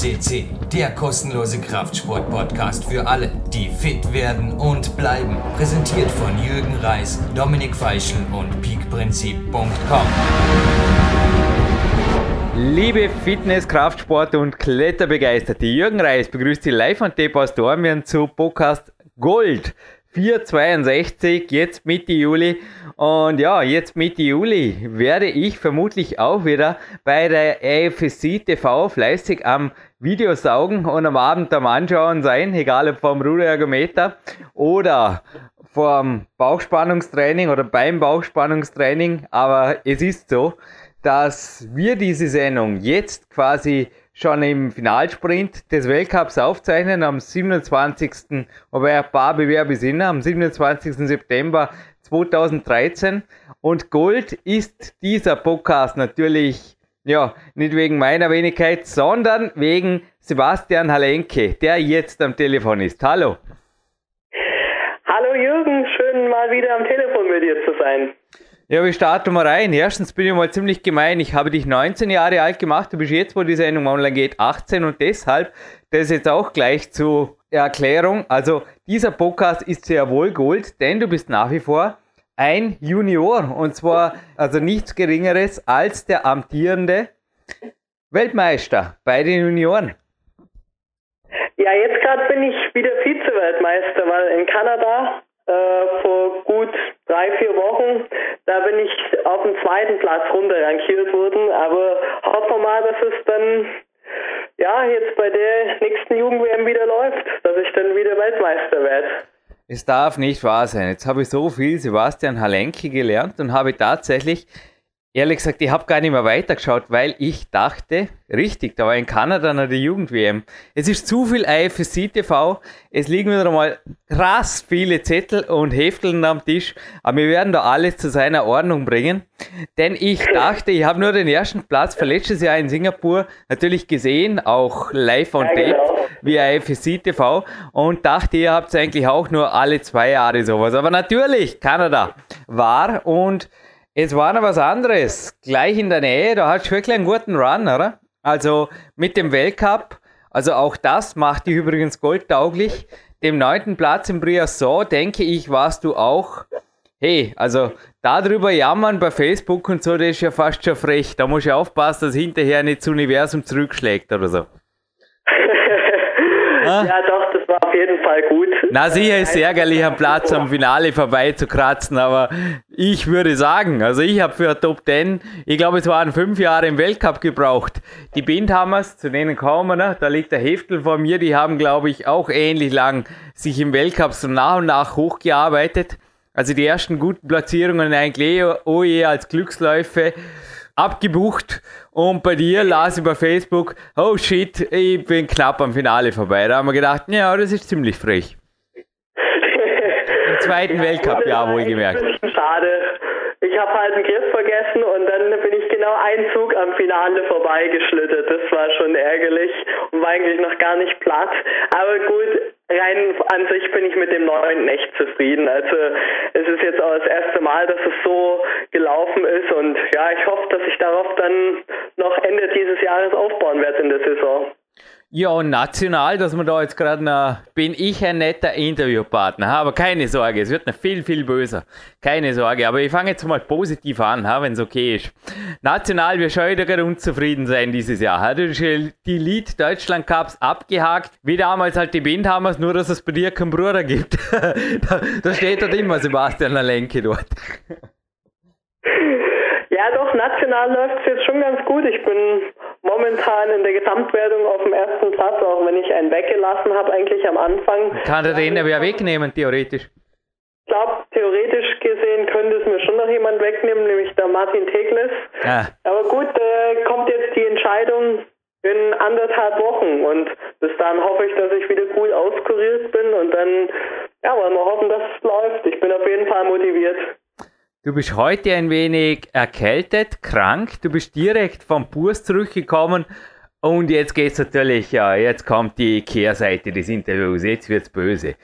CC, der kostenlose Kraftsport-Podcast für alle, die fit werden und bleiben. Präsentiert von Jürgen Reis, Dominik Feischl und peakprinzip.com. Liebe Fitness, Kraftsport und Kletterbegeisterte, Jürgen Reis begrüßt Sie live an Tape Dormien zu Podcast Gold. 462, jetzt Mitte Juli. Und ja, jetzt Mitte Juli werde ich vermutlich auch wieder bei der AFC TV fleißig am Videosaugen und am Abend am Anschauen sein, egal ob vom Ruderergometer oder vom Bauchspannungstraining oder beim Bauchspannungstraining. Aber es ist so, dass wir diese Sendung jetzt quasi schon im Finalsprint des Weltcups aufzeichnen am 27. wobei ein paar Bewerbe sind, am 27. September 2013. Und Gold ist dieser Podcast natürlich, ja, nicht wegen meiner Wenigkeit, sondern wegen Sebastian Halenke, der jetzt am Telefon ist. Hallo. Hallo Jürgen, schön mal wieder am Telefon mit dir zu sein. Ja, wir starten mal rein. Erstens bin ich mal ziemlich gemein. Ich habe dich 19 Jahre alt gemacht. Du bist jetzt, wo die Sendung online geht, 18 und deshalb, das jetzt auch gleich zur Erklärung. Also, dieser Podcast ist sehr wohl Gold, denn du bist nach wie vor ein Junior und zwar also nichts Geringeres als der amtierende Weltmeister bei den Junioren. Ja, jetzt gerade bin ich wieder Vize-Weltmeister, weil in Kanada äh, vor gut drei, vier Wochen, da bin ich auf den zweiten Platz runterrankiert worden, aber hoffen wir mal, dass es dann ja jetzt bei der nächsten Jugend-WM wieder läuft, dass ich dann wieder Weltmeister werde. Es darf nicht wahr sein. Jetzt habe ich so viel Sebastian Halenke gelernt und habe tatsächlich Ehrlich gesagt, ich habe gar nicht mehr weitergeschaut, weil ich dachte, richtig, da war in Kanada noch die Jugend-WM. Es ist zu viel IFSC TV, es liegen wieder einmal krass viele Zettel und Hefteln am Tisch, aber wir werden da alles zu seiner Ordnung bringen. Denn ich dachte, ich habe nur den ersten Platz für letztes Jahr in Singapur natürlich gesehen, auch live on tape genau. via IFSC TV und dachte, ihr habt eigentlich auch nur alle zwei Jahre sowas. Aber natürlich, Kanada war und Jetzt war noch was anderes. Gleich in der Nähe, da hast du wirklich einen guten Run, oder? Also mit dem Weltcup, also auch das macht dich übrigens goldtauglich. Dem neunten Platz im Briasson, denke ich, warst du auch. Hey, also darüber jammern bei Facebook und so, das ist ja fast schon frech. Da muss ich aufpassen, dass hinterher nicht das Universum zurückschlägt oder so. ja, doch, war auf jeden Fall gut. Na, sicher ist es ärgerlich, am Platz am Finale vorbei zu kratzen, aber ich würde sagen, also ich habe für Top 10, ich glaube, es waren fünf Jahre im Weltcup gebraucht. Die Bindhammers, zu denen kommen wir, ne? da liegt der Heftel vor mir, die haben, glaube ich, auch ähnlich lang sich im Weltcup so nach und nach hochgearbeitet. Also die ersten guten Platzierungen eigentlich eh als Glücksläufe abgebucht und bei dir las ich bei Facebook, oh shit, ich bin knapp am Finale vorbei. Da haben wir gedacht, ja, das ist ziemlich frech. Im zweiten ja, Weltcup, ja, wohlgemerkt. Schade. Ich habe halt den Griff vergessen und dann bin ich genau einen Zug am Finale vorbeigeschlittert. Das war schon ärgerlich und war eigentlich noch gar nicht platt. Aber gut, rein an sich bin ich mit dem neuen echt zufrieden. Also es ist jetzt auch das erste Mal, dass es so gelaufen ist und ja, ich hoffe, dass ich darauf dann noch Ende dieses Jahres aufbauen werde in der Saison. Ja, und national, dass man da jetzt gerade noch, bin ich ein netter Interviewpartner, aber keine Sorge, es wird noch viel, viel böser. Keine Sorge, aber ich fange jetzt mal positiv an, wenn es okay ist. National, wir schon wieder unzufrieden sein dieses Jahr. Hat die Lead Deutschland Cups abgehakt, wie damals halt die Bindhammers, nur dass es bei dir keinen Bruder gibt. da, da steht dort immer Sebastian Lenke dort. Ja, doch, national läuft es jetzt schon ganz gut. Ich bin momentan in der Gesamtwertung auf dem ersten Platz, auch wenn ich einen weggelassen habe, eigentlich am Anfang. Kann der den aber wegnehmen, theoretisch? Ich glaube, theoretisch gesehen könnte es mir schon noch jemand wegnehmen, nämlich der Martin Tegles. Ah. Aber gut, äh, kommt jetzt die Entscheidung in anderthalb Wochen und bis dahin hoffe ich, dass ich wieder gut auskuriert bin und dann ja, wollen wir hoffen, dass es läuft. Ich bin auf jeden Fall motiviert. Du bist heute ein wenig erkältet, krank. Du bist direkt vom Burs zurückgekommen. Und jetzt geht's natürlich, ja, jetzt kommt die Kehrseite des Interviews. Jetzt wird's böse.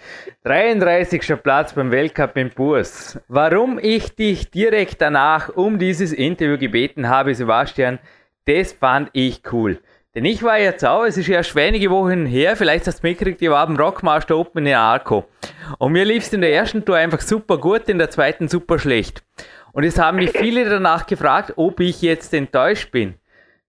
33. Platz beim Weltcup im Burs. Warum ich dich direkt danach um dieses Interview gebeten habe, Sebastian, das fand ich cool. Denn ich war jetzt auch, es ist erst wenige Wochen her, vielleicht hast du mitgekriegt, ich war am Rockmaster Open in Arco. Und mir lief es in der ersten Tour einfach super gut, in der zweiten super schlecht. Und es haben mich viele danach gefragt, ob ich jetzt enttäuscht bin.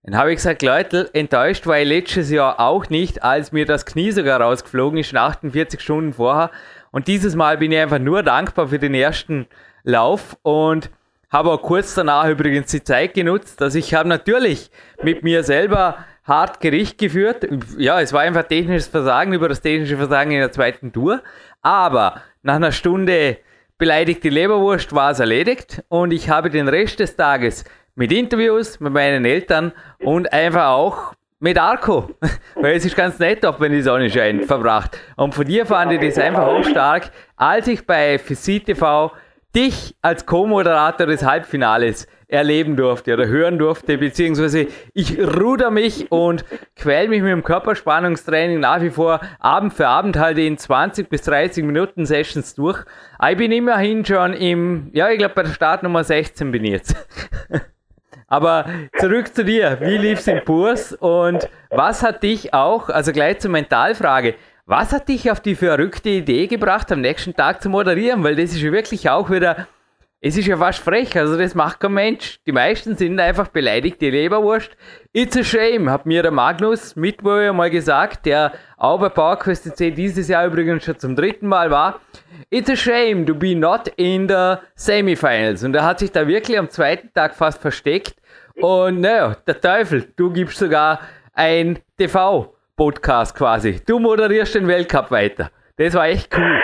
Dann habe ich gesagt, Leute, enttäuscht war ich letztes Jahr auch nicht, als mir das Knie sogar rausgeflogen ist, 48 Stunden vorher. Und dieses Mal bin ich einfach nur dankbar für den ersten Lauf und habe auch kurz danach übrigens die Zeit genutzt, dass ich habe natürlich mit mir selber hart Gericht geführt. Ja, es war einfach technisches Versagen über das technische Versagen in der zweiten Tour. Aber nach einer Stunde beleidigte Leberwurst war es erledigt und ich habe den Rest des Tages mit Interviews mit meinen Eltern und einfach auch mit Arco, weil es ist ganz nett, auch wenn die Sonne scheint, verbracht. Und von dir fand ich das einfach auch stark, als ich bei FCTV TV dich als Co-Moderator des Halbfinales erleben durfte oder hören durfte, beziehungsweise ich ruder mich und quäl mich mit dem Körperspannungstraining nach wie vor Abend für Abend halt in 20 bis 30 Minuten Sessions durch. Ich bin immerhin schon im, ja, ich glaube bei der Startnummer 16 bin ich jetzt. Aber zurück zu dir. Wie lief's im Kurs und was hat dich auch, also gleich zur Mentalfrage, was hat dich auf die verrückte Idee gebracht, am nächsten Tag zu moderieren? Weil das ist ja wirklich auch wieder, es ist ja fast frech, also das macht kein Mensch. Die meisten sind einfach beleidigt, die Leberwurst. It's a shame, hat mir der Magnus Mitwohl mal gesagt, der auch bei PowerQuest C dieses Jahr übrigens schon zum dritten Mal war. It's a shame to be not in the semifinals. Und er hat sich da wirklich am zweiten Tag fast versteckt. Und naja, der Teufel, du gibst sogar ein TV. Podcast quasi. Du moderierst den Weltcup weiter. Das war echt cool.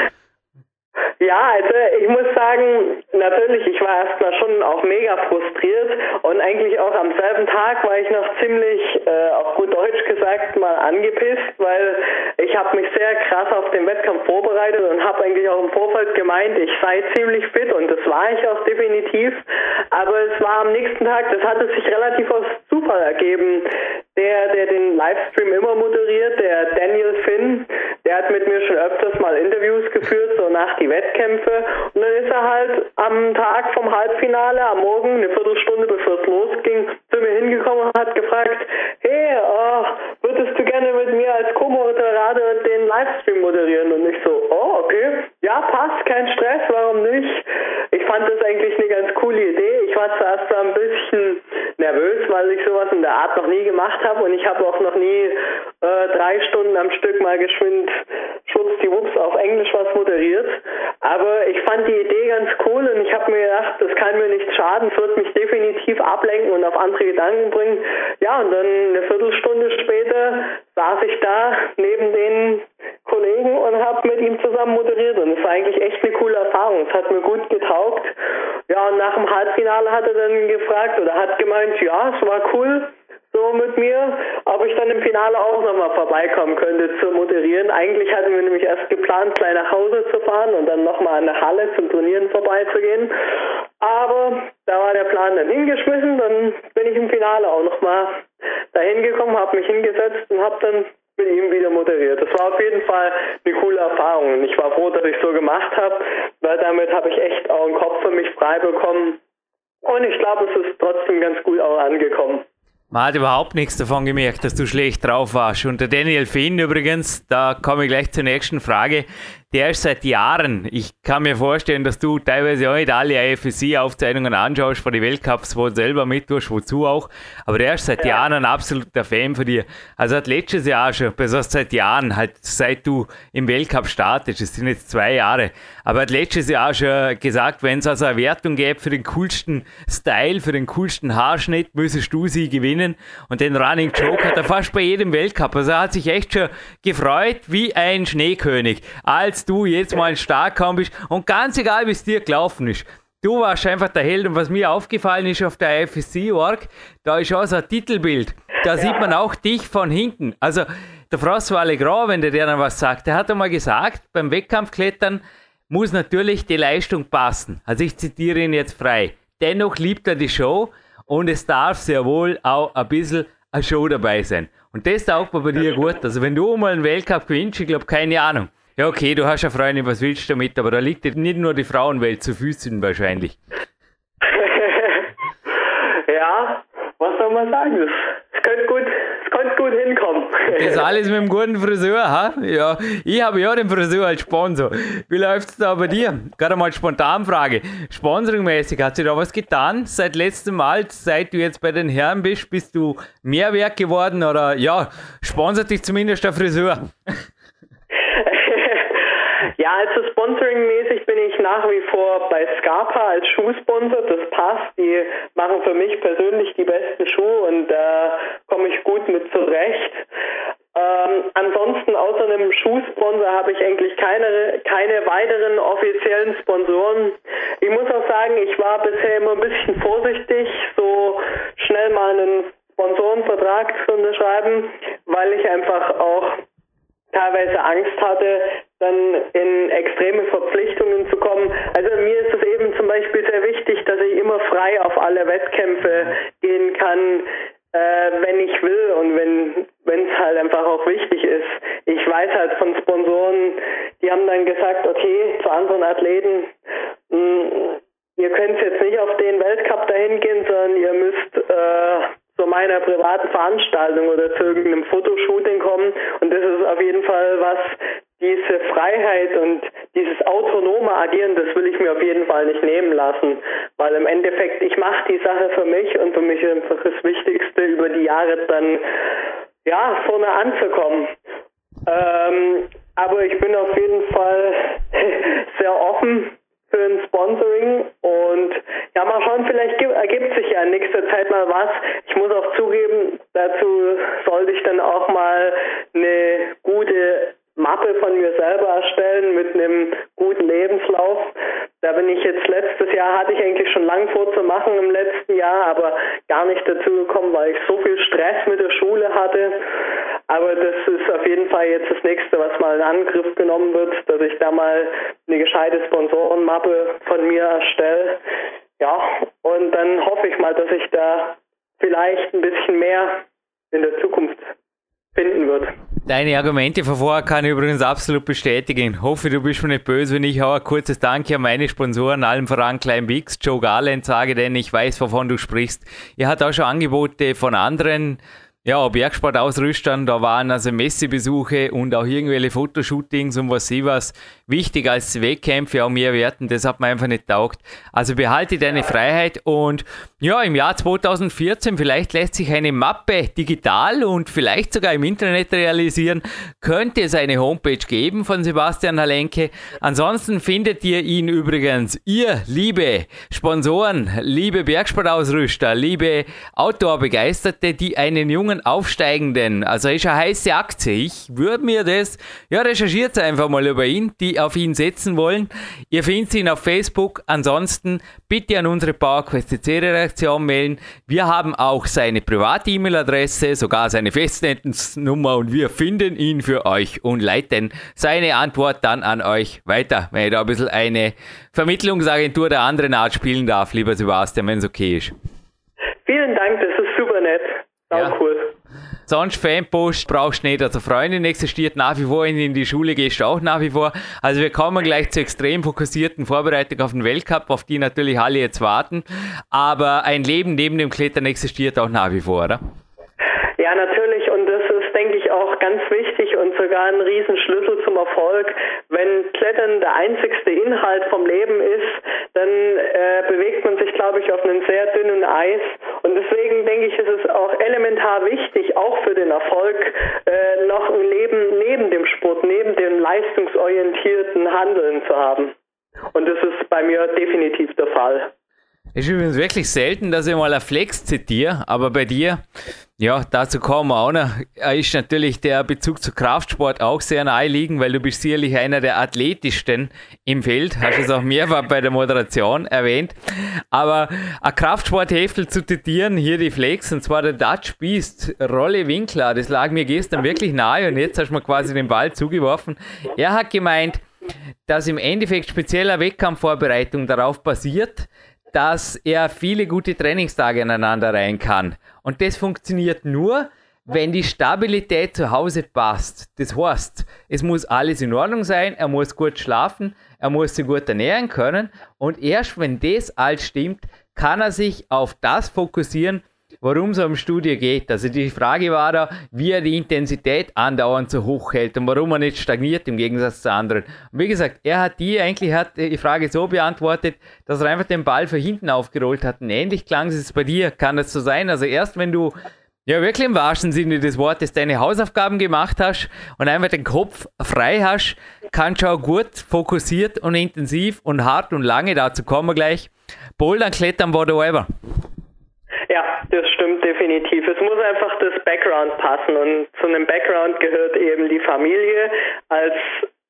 Ja, also ich muss sagen, natürlich, ich war erstmal schon auch mega frustriert und eigentlich auch am selben Tag war ich noch ziemlich, äh, auf gut Deutsch gesagt, mal angepisst, weil ich habe mich sehr krass auf den Wettkampf vorbereitet und habe eigentlich auch im Vorfeld gemeint, ich sei ziemlich fit und das war ich auch definitiv. Aber es war am nächsten Tag, das hatte sich relativ aus Zufall ergeben. Der, der den Livestream immer moderiert, der Daniel Finn, der hat mit mir schon öfters mal Interviews geführt, so nach die Wettkämpfe. Und dann ist er halt am Tag vom Halbfinale, am Morgen, eine Viertelstunde bevor es losging, zu mir hingekommen und hat gefragt, hey, oh, würdest du gerne mit mir als Co-Moderator den Livestream moderieren? Und ich so, oh, okay, ja, passt, kein Stress, warum nicht? Ich fand das eigentlich eine ganz coole Idee. Ich war zuerst ein bisschen nervös, weil ich sowas in der Art noch nie gemacht habe und ich habe auch noch nie äh, drei Stunden am Stück mal geschwind schwuppsdiwupps auf Englisch was moderiert. Aber ich fand die Idee ganz cool und ich habe mir gedacht, das kann mir nichts schaden, es wird mich definitiv ablenken und auf andere Gedanken bringen. Ja, und dann eine Viertelstunde später saß ich da neben den Kollegen und habe mit ihm zusammen moderiert und es war eigentlich echt eine coole Erfahrung. Es hat mir gut getaugt. Ja, und nach dem Halbfinale hat er dann gefragt oder hat gemeint, ja, es war cool so mit mir, ob ich dann im Finale auch nochmal vorbeikommen könnte zu moderieren. Eigentlich hatten wir nämlich erst geplant, gleich nach Hause zu fahren und dann nochmal an der Halle zum Turnieren vorbeizugehen. Aber da war der Plan dann hingeschmissen, dann bin ich im Finale auch nochmal dahin gekommen, habe mich hingesetzt und habe dann mit ihm wieder moderiert. Das war auf jeden Fall eine coole Erfahrung ich war froh, dass ich so gemacht habe, weil damit habe ich echt auch einen Kopf für mich frei bekommen und ich glaube, es ist trotzdem ganz gut auch angekommen. Man hat überhaupt nichts davon gemerkt, dass du schlecht drauf warst. Und der Daniel Finn übrigens, da komme ich gleich zur nächsten Frage, der ist seit Jahren, ich kann mir vorstellen, dass du teilweise auch nicht alle IFSC-Aufzeichnungen anschaust von den Weltcups, wo du selber mittust, wozu auch, aber der ist seit ja. Jahren ein absoluter Fan von dir. Also hat letztes Jahr schon, besonders seit Jahren, halt seit du im Weltcup startest, das sind jetzt zwei Jahre, aber hat letztes Jahr schon gesagt, wenn es also eine Wertung gäbe für den coolsten Style, für den coolsten Haarschnitt, müsstest du sie gewinnen. Und den Running Joke hat er fast bei jedem Weltcup, also er hat sich echt schon gefreut wie ein Schneekönig, als du jetzt mal stark kaum bist und ganz egal, wie es dir gelaufen ist. Du warst einfach der Held und was mir aufgefallen ist auf der IFSC-Org, da ist auch so ein Titelbild. Da ja. sieht man auch dich von hinten. Also der François Legrand, wenn der dir dann was sagt, der hat einmal gesagt, beim Wettkampfklettern muss natürlich die Leistung passen. Also ich zitiere ihn jetzt frei. Dennoch liebt er die Show und es darf sehr wohl auch ein bisschen eine Show dabei sein. Und das taugt mir bei dir gut. Also wenn du mal einen Weltcup gewinnst, ich glaube, keine Ahnung, ja, okay, du hast ja Freundin, was willst du damit? Aber da liegt dir nicht nur die Frauenwelt zu Füßen wahrscheinlich. ja, was soll man sagen? Es könnte gut, es könnte gut hinkommen. Das alles mit dem guten Friseur, ha? Ja, ich habe ja den Friseur als Sponsor. Wie läuft es da bei dir? Gerade mal Spontanfrage. Sponsoringmäßig, hat sich da was getan seit letztem Mal, seit du jetzt bei den Herren bist? Bist du mehr wert geworden oder ja, sponsert dich zumindest der Friseur? Ja, also sponsoring-mäßig bin ich nach wie vor bei Scarpa als Schuhsponsor. Das passt. Die machen für mich persönlich die besten Schuhe und da komme ich gut mit zurecht. Ähm, ansonsten außer einem Schuhsponsor habe ich eigentlich keine, keine weiteren offiziellen Sponsoren. Ich muss auch sagen, ich war bisher immer ein bisschen vorsichtig, so schnell mal einen Sponsorenvertrag zu unterschreiben, weil ich einfach auch teilweise Angst hatte, dann in extreme Verpflichtungen zu kommen. Also mir ist es eben zum Beispiel sehr wichtig, dass ich immer frei auf alle Wettkämpfe gehen kann, äh, wenn ich will und wenn es halt einfach auch wichtig ist. Ich weiß halt von Sponsoren, die haben dann gesagt, okay, zu anderen Athleten, mh, hm, ihr könnt jetzt nicht auf den Weltcup dahin gehen, sondern ihr müsst äh, zu meiner privaten Veranstaltung oder zu irgendeinem Fotoshooting kommen. Und das ist auf jeden Fall was, diese Freiheit und dieses autonome Agieren, das will ich mir auf jeden Fall nicht nehmen lassen, weil im Endeffekt ich mache die Sache für mich und für mich ist einfach das Wichtigste, über die Jahre dann ja vorne anzukommen. Ähm, aber ich bin auf jeden Fall sehr offen für ein Sponsoring und ja, mal schauen, vielleicht ergibt sich ja in nächster Zeit mal was. Ich muss auch zugeben, dazu sollte ich dann auch mal eine gute Mappe von mir selber erstellen mit einem guten Lebenslauf. Da bin ich jetzt letztes Jahr hatte ich eigentlich schon lang vorzumachen im letzten Jahr, aber gar nicht dazu gekommen, weil ich so viel Stress mit der Schule hatte. Aber das ist auf jeden Fall jetzt das nächste, was mal in Angriff genommen wird, dass ich da mal eine gescheite Sponsorenmappe von mir erstelle. Ja, und dann hoffe ich mal, dass ich da vielleicht ein bisschen mehr in der Zukunft finden wird. Deine Argumente von vorher kann ich übrigens absolut bestätigen. Hoffe, du bist mir nicht böse, wenn ich auch ein kurzes Danke an meine Sponsoren, allen voran Klein Bix, Joe Garland sage, denn ich weiß, wovon du sprichst. Ihr hat auch schon Angebote von anderen ja, Bergsportausrüstern, da waren also Messebesuche und auch irgendwelche Fotoshootings und was sie was wichtig als Wettkämpfe auch mehr werten, das hat man einfach nicht taugt. Also behalte deine Freiheit und ja, im Jahr 2014 vielleicht lässt sich eine Mappe digital und vielleicht sogar im Internet realisieren, könnte es eine Homepage geben von Sebastian Halenke. Ansonsten findet ihr ihn übrigens, ihr liebe Sponsoren, liebe Bergsportausrüster, liebe Outdoor-Begeisterte, die einen jungen jungen Aufsteigenden. Also ist eine heiße Aktie. Ich würde mir das, ja, recherchiert einfach mal über ihn, die auf ihn setzen wollen. Ihr findet ihn auf Facebook. Ansonsten bitte an unsere PowerQuest CC Redaktion melden. Wir haben auch seine private E-Mail-Adresse, sogar seine Festnetznummer und wir finden ihn für euch und leiten seine Antwort dann an euch weiter. Wenn ich da ein bisschen eine Vermittlungsagentur der anderen Art spielen darf, lieber Sebastian, wenn es okay ist. Vielen Dank, das ist super nett. Auch ja. cool. Sonst Fanpost brauchst du nicht. Also Freundin existiert nach wie vor, in die Schule gehst du auch nach wie vor. Also wir kommen gleich zur extrem fokussierten Vorbereitung auf den Weltcup, auf die natürlich alle jetzt warten. Aber ein Leben neben dem Klettern existiert auch nach wie vor, oder? Ja, natürlich. Und das ist, denke ich, auch ganz wichtig und sogar ein Riesenschlüssel zum Erfolg. Wenn Klettern der einzigste Inhalt vom Leben ist, dann äh, bewegt man sich, glaube ich, auf einem sehr dünnen Eis. Und deswegen denke ich, ist es auch elementar wichtig, auch für den Erfolg, äh, noch ein Leben neben dem Sport, neben dem leistungsorientierten Handeln zu haben. Und das ist bei mir definitiv der Fall. Es ist übrigens wirklich selten, dass ich mal ein Flex zitiere, aber bei dir, ja, dazu kommen wir auch noch, ist natürlich der Bezug zu Kraftsport auch sehr nahe liegen, weil du bist sicherlich einer der athletischsten im Feld, hast es auch mehrfach bei der Moderation erwähnt. Aber ein Kraftsportheftel zu zitieren, hier die Flex, und zwar der Dutch Beast, Rolle Winkler, das lag mir gestern wirklich nahe und jetzt hast du mir quasi den Ball zugeworfen. Er hat gemeint, dass im Endeffekt spezieller Wettkampfvorbereitung darauf basiert, dass er viele gute Trainingstage aneinander rein kann. Und das funktioniert nur, wenn die Stabilität zu Hause passt. Das heißt, es muss alles in Ordnung sein, er muss gut schlafen, er muss sich gut ernähren können und erst wenn das alles stimmt, kann er sich auf das fokussieren, worum es um Studie geht. Also die Frage war da, wie er die Intensität andauernd so hoch hält und warum er nicht stagniert im Gegensatz zu anderen. Und wie gesagt, er hat die eigentlich hat die Frage so beantwortet, dass er einfach den Ball für hinten aufgerollt hat. Und ähnlich klang es bei dir. Kann das so sein? Also erst wenn du ja, wirklich im wahrsten Sinne des Wortes deine Hausaufgaben gemacht hast und einfach den Kopf frei hast, kannst du auch gut fokussiert und intensiv und hart und lange, dazu kommen wir gleich, bouldern, klettern, whatever. Ja, das stimmt definitiv. Es muss einfach das Background passen und zu einem Background gehört eben die Familie als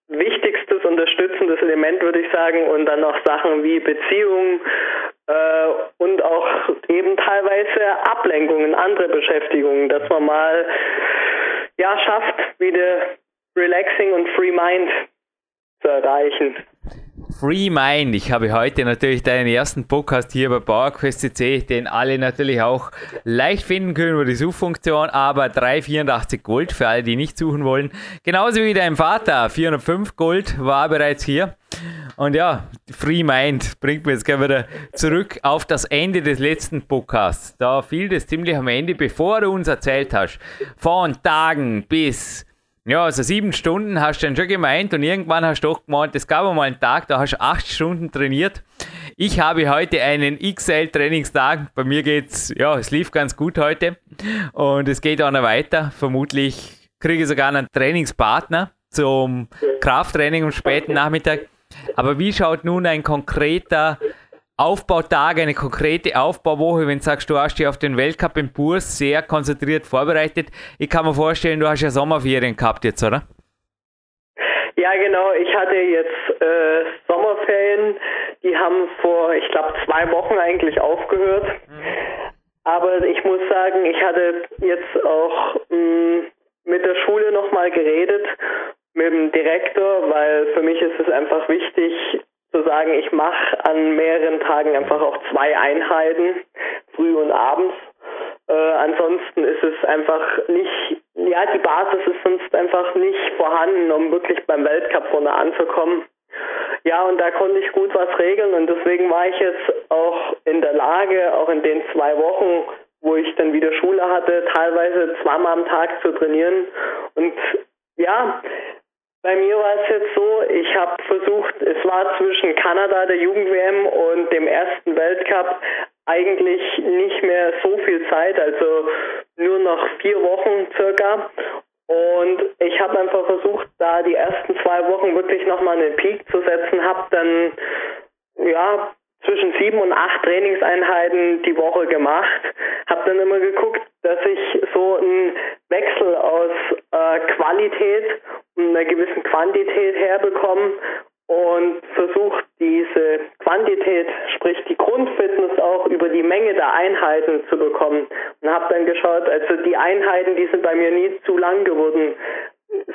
wichtigstes unterstützendes Element, würde ich sagen, und dann noch Sachen wie Beziehungen äh, und auch eben teilweise Ablenkungen, andere Beschäftigungen, dass man mal ja schafft, wieder relaxing und free mind zu erreichen. Free Mind. Ich habe heute natürlich deinen ersten Podcast hier bei PowerQuest.cc, den alle natürlich auch leicht finden können über die Suchfunktion, aber 384 Gold für alle, die nicht suchen wollen. Genauso wie dein Vater, 405 Gold war bereits hier. Und ja, Free Mind bringt mir jetzt gerne wieder zurück auf das Ende des letzten Podcasts. Da fiel das ziemlich am Ende, bevor du uns erzählt hast, von Tagen bis ja, also sieben Stunden hast du dann schon gemeint und irgendwann hast du doch gemeint, es gab einmal einen Tag, da hast du acht Stunden trainiert. Ich habe heute einen XL-Trainingstag. Bei mir geht's, ja, es lief ganz gut heute und es geht auch noch weiter. Vermutlich kriege ich sogar einen Trainingspartner zum Krafttraining am späten Nachmittag. Aber wie schaut nun ein konkreter Aufbautag, eine konkrete Aufbauwoche, wenn du sagst, du hast dich auf den Weltcup im Burs sehr konzentriert vorbereitet. Ich kann mir vorstellen, du hast ja Sommerferien gehabt jetzt, oder? Ja, genau. Ich hatte jetzt äh, Sommerferien. Die haben vor, ich glaube, zwei Wochen eigentlich aufgehört. Mhm. Aber ich muss sagen, ich hatte jetzt auch mh, mm, mit der Schule nochmal geredet, mit dem Direktor, weil für mich ist es einfach wichtig, zu ich mache an mehreren Tagen einfach auch zwei Einheiten, früh und abends. Äh, ansonsten ist es einfach nicht, ja, die Basis ist sonst einfach nicht vorhanden, um wirklich beim Weltcup vorne anzukommen. Ja, und da konnte ich gut was regeln und deswegen war ich jetzt auch in der Lage, auch in den zwei Wochen, wo ich dann wieder Schule hatte, teilweise zweimal am Tag zu trainieren. Und ja, bei mir war es jetzt so, ich habe versucht, es war zwischen Kanada, der Jugend-WM und dem ersten Weltcup eigentlich nicht mehr so viel Zeit, also nur noch vier Wochen circa. Und ich habe einfach versucht, da die ersten zwei Wochen wirklich nochmal einen Peak zu setzen, habe dann ja zwischen sieben und acht Trainingseinheiten die Woche gemacht. Habe dann immer geguckt, dass ich so einen Wechsel aus äh, Qualität einer gewissen Quantität herbekomme und versucht diese Quantität, sprich die Grundfitness auch über die Menge der Einheiten zu bekommen. Und habe dann geschaut, also die Einheiten, die sind bei mir nie zu lang geworden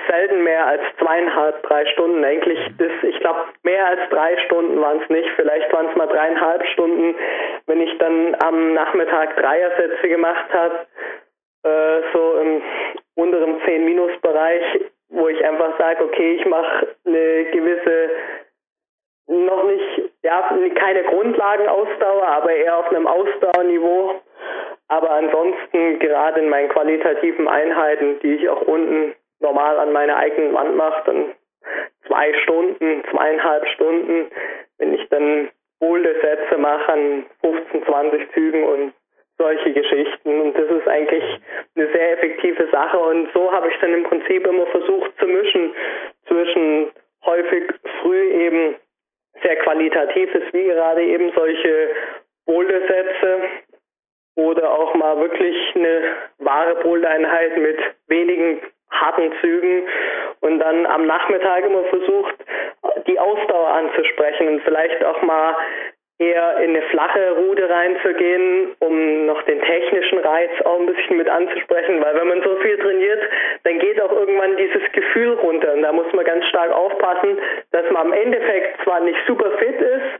selten mehr als zweieinhalb, drei Stunden. Eigentlich, das, ich glaube, mehr als drei Stunden waren es nicht. Vielleicht waren es mal dreieinhalb Stunden, wenn ich dann am Nachmittag Dreiersätze gemacht habe, äh, so im unteren 10-Minus-Bereich, wo ich einfach sage, okay, ich mache eine gewisse, noch nicht, ja, keine Grundlagenausdauer, aber eher auf einem Ausdauerniveau. Aber ansonsten, gerade in meinen qualitativen Einheiten, die ich auch unten normal an meiner eigenen Wand mache, dann zwei Stunden, zweieinhalb Stunden, wenn ich dann bolde Sätze mache an 15, 20 Zügen und solche Geschichten. Und das ist eigentlich eine sehr effektive Sache. Und so habe ich dann im Prinzip immer versucht zu mischen zwischen häufig früh eben sehr qualitatives, wie gerade eben solche Bouldersätze oder auch mal wirklich eine wahre Bouldereinheit mit wenigen harten Zügen und dann am Nachmittag immer versucht, die Ausdauer anzusprechen und vielleicht auch mal eher in eine flache Route reinzugehen, um noch den technischen Reiz auch ein bisschen mit anzusprechen, weil wenn man so viel trainiert, dann geht auch irgendwann dieses Gefühl runter und da muss man ganz stark aufpassen, dass man am Endeffekt zwar nicht super fit ist,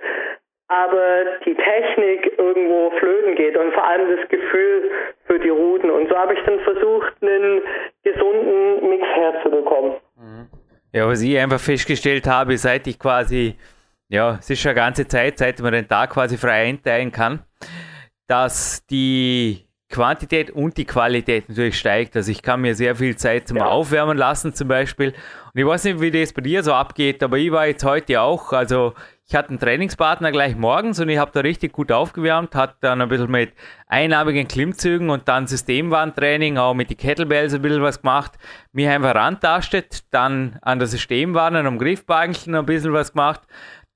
aber die Technik irgendwo flöten geht und vor allem das Gefühl für die Routen. Und so habe ich dann versucht, einen gesunden Mix herzubekommen. Mhm. Ja, was ich einfach festgestellt habe, seit ich quasi, ja, es ist schon eine ganze Zeit, seit man den Tag quasi frei einteilen kann, dass die Quantität und die Qualität natürlich steigt. Also ich kann mir sehr viel Zeit zum ja. Aufwärmen lassen zum Beispiel. Und ich weiß nicht, wie das bei dir so abgeht, aber ich war jetzt heute auch, also ich hatte einen Trainingspartner gleich morgens und ich habe da richtig gut aufgewärmt, hat dann ein bisschen mit einarmigen Klimmzügen und dann Systemwarntraining, auch mit den Kettlebells ein bisschen was gemacht, mich einfach rantastet, dann an der Systemwarn, am Griffbankchen ein bisschen was gemacht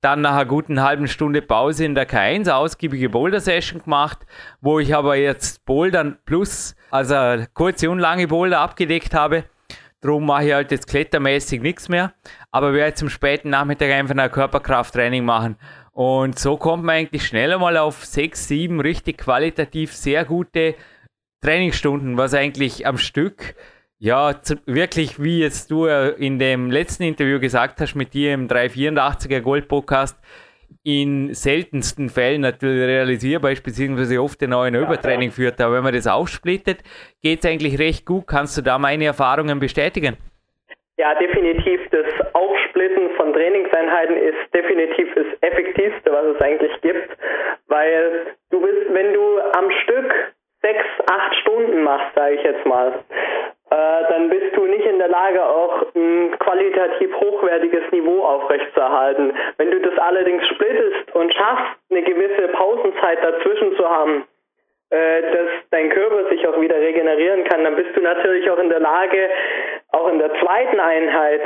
dann nach einer guten halben Stunde Pause in der K1 ausgiebige Boulder-Session gemacht, wo ich aber jetzt Bouldern plus, also kurze und lange Boulder abgedeckt habe. Darum mache ich halt jetzt klettermäßig nichts mehr, aber werde zum späten Nachmittag einfach ein Körperkrafttraining machen. Und so kommt man eigentlich schneller mal auf sechs, sieben richtig qualitativ sehr gute Trainingsstunden, was eigentlich am Stück ja, wirklich, wie jetzt du äh, in dem letzten Interview gesagt hast, mit dir im 384er Gold Podcast, in seltensten Fällen natürlich realisierbar ist, beziehungsweise oft ein neuen Übertraining führt. Aber wenn man das aufsplittet, geht es eigentlich recht gut. Kannst du da meine Erfahrungen bestätigen? Ja, definitiv. Das Aufsplitten von Trainingseinheiten ist definitiv das Effektivste, was es eigentlich gibt, weil du bist, wenn du am Stück sechs, acht Stunden machst, sage ich jetzt mal, dann bist du nicht in der Lage, auch ein qualitativ hochwertiges Niveau aufrechtzuerhalten. Wenn du das allerdings splittest und schaffst, eine gewisse Pausenzeit dazwischen zu haben, äh, dass dein Körper sich auch wieder regenerieren kann, dann bist du natürlich auch in der Lage, auch in der zweiten Einheit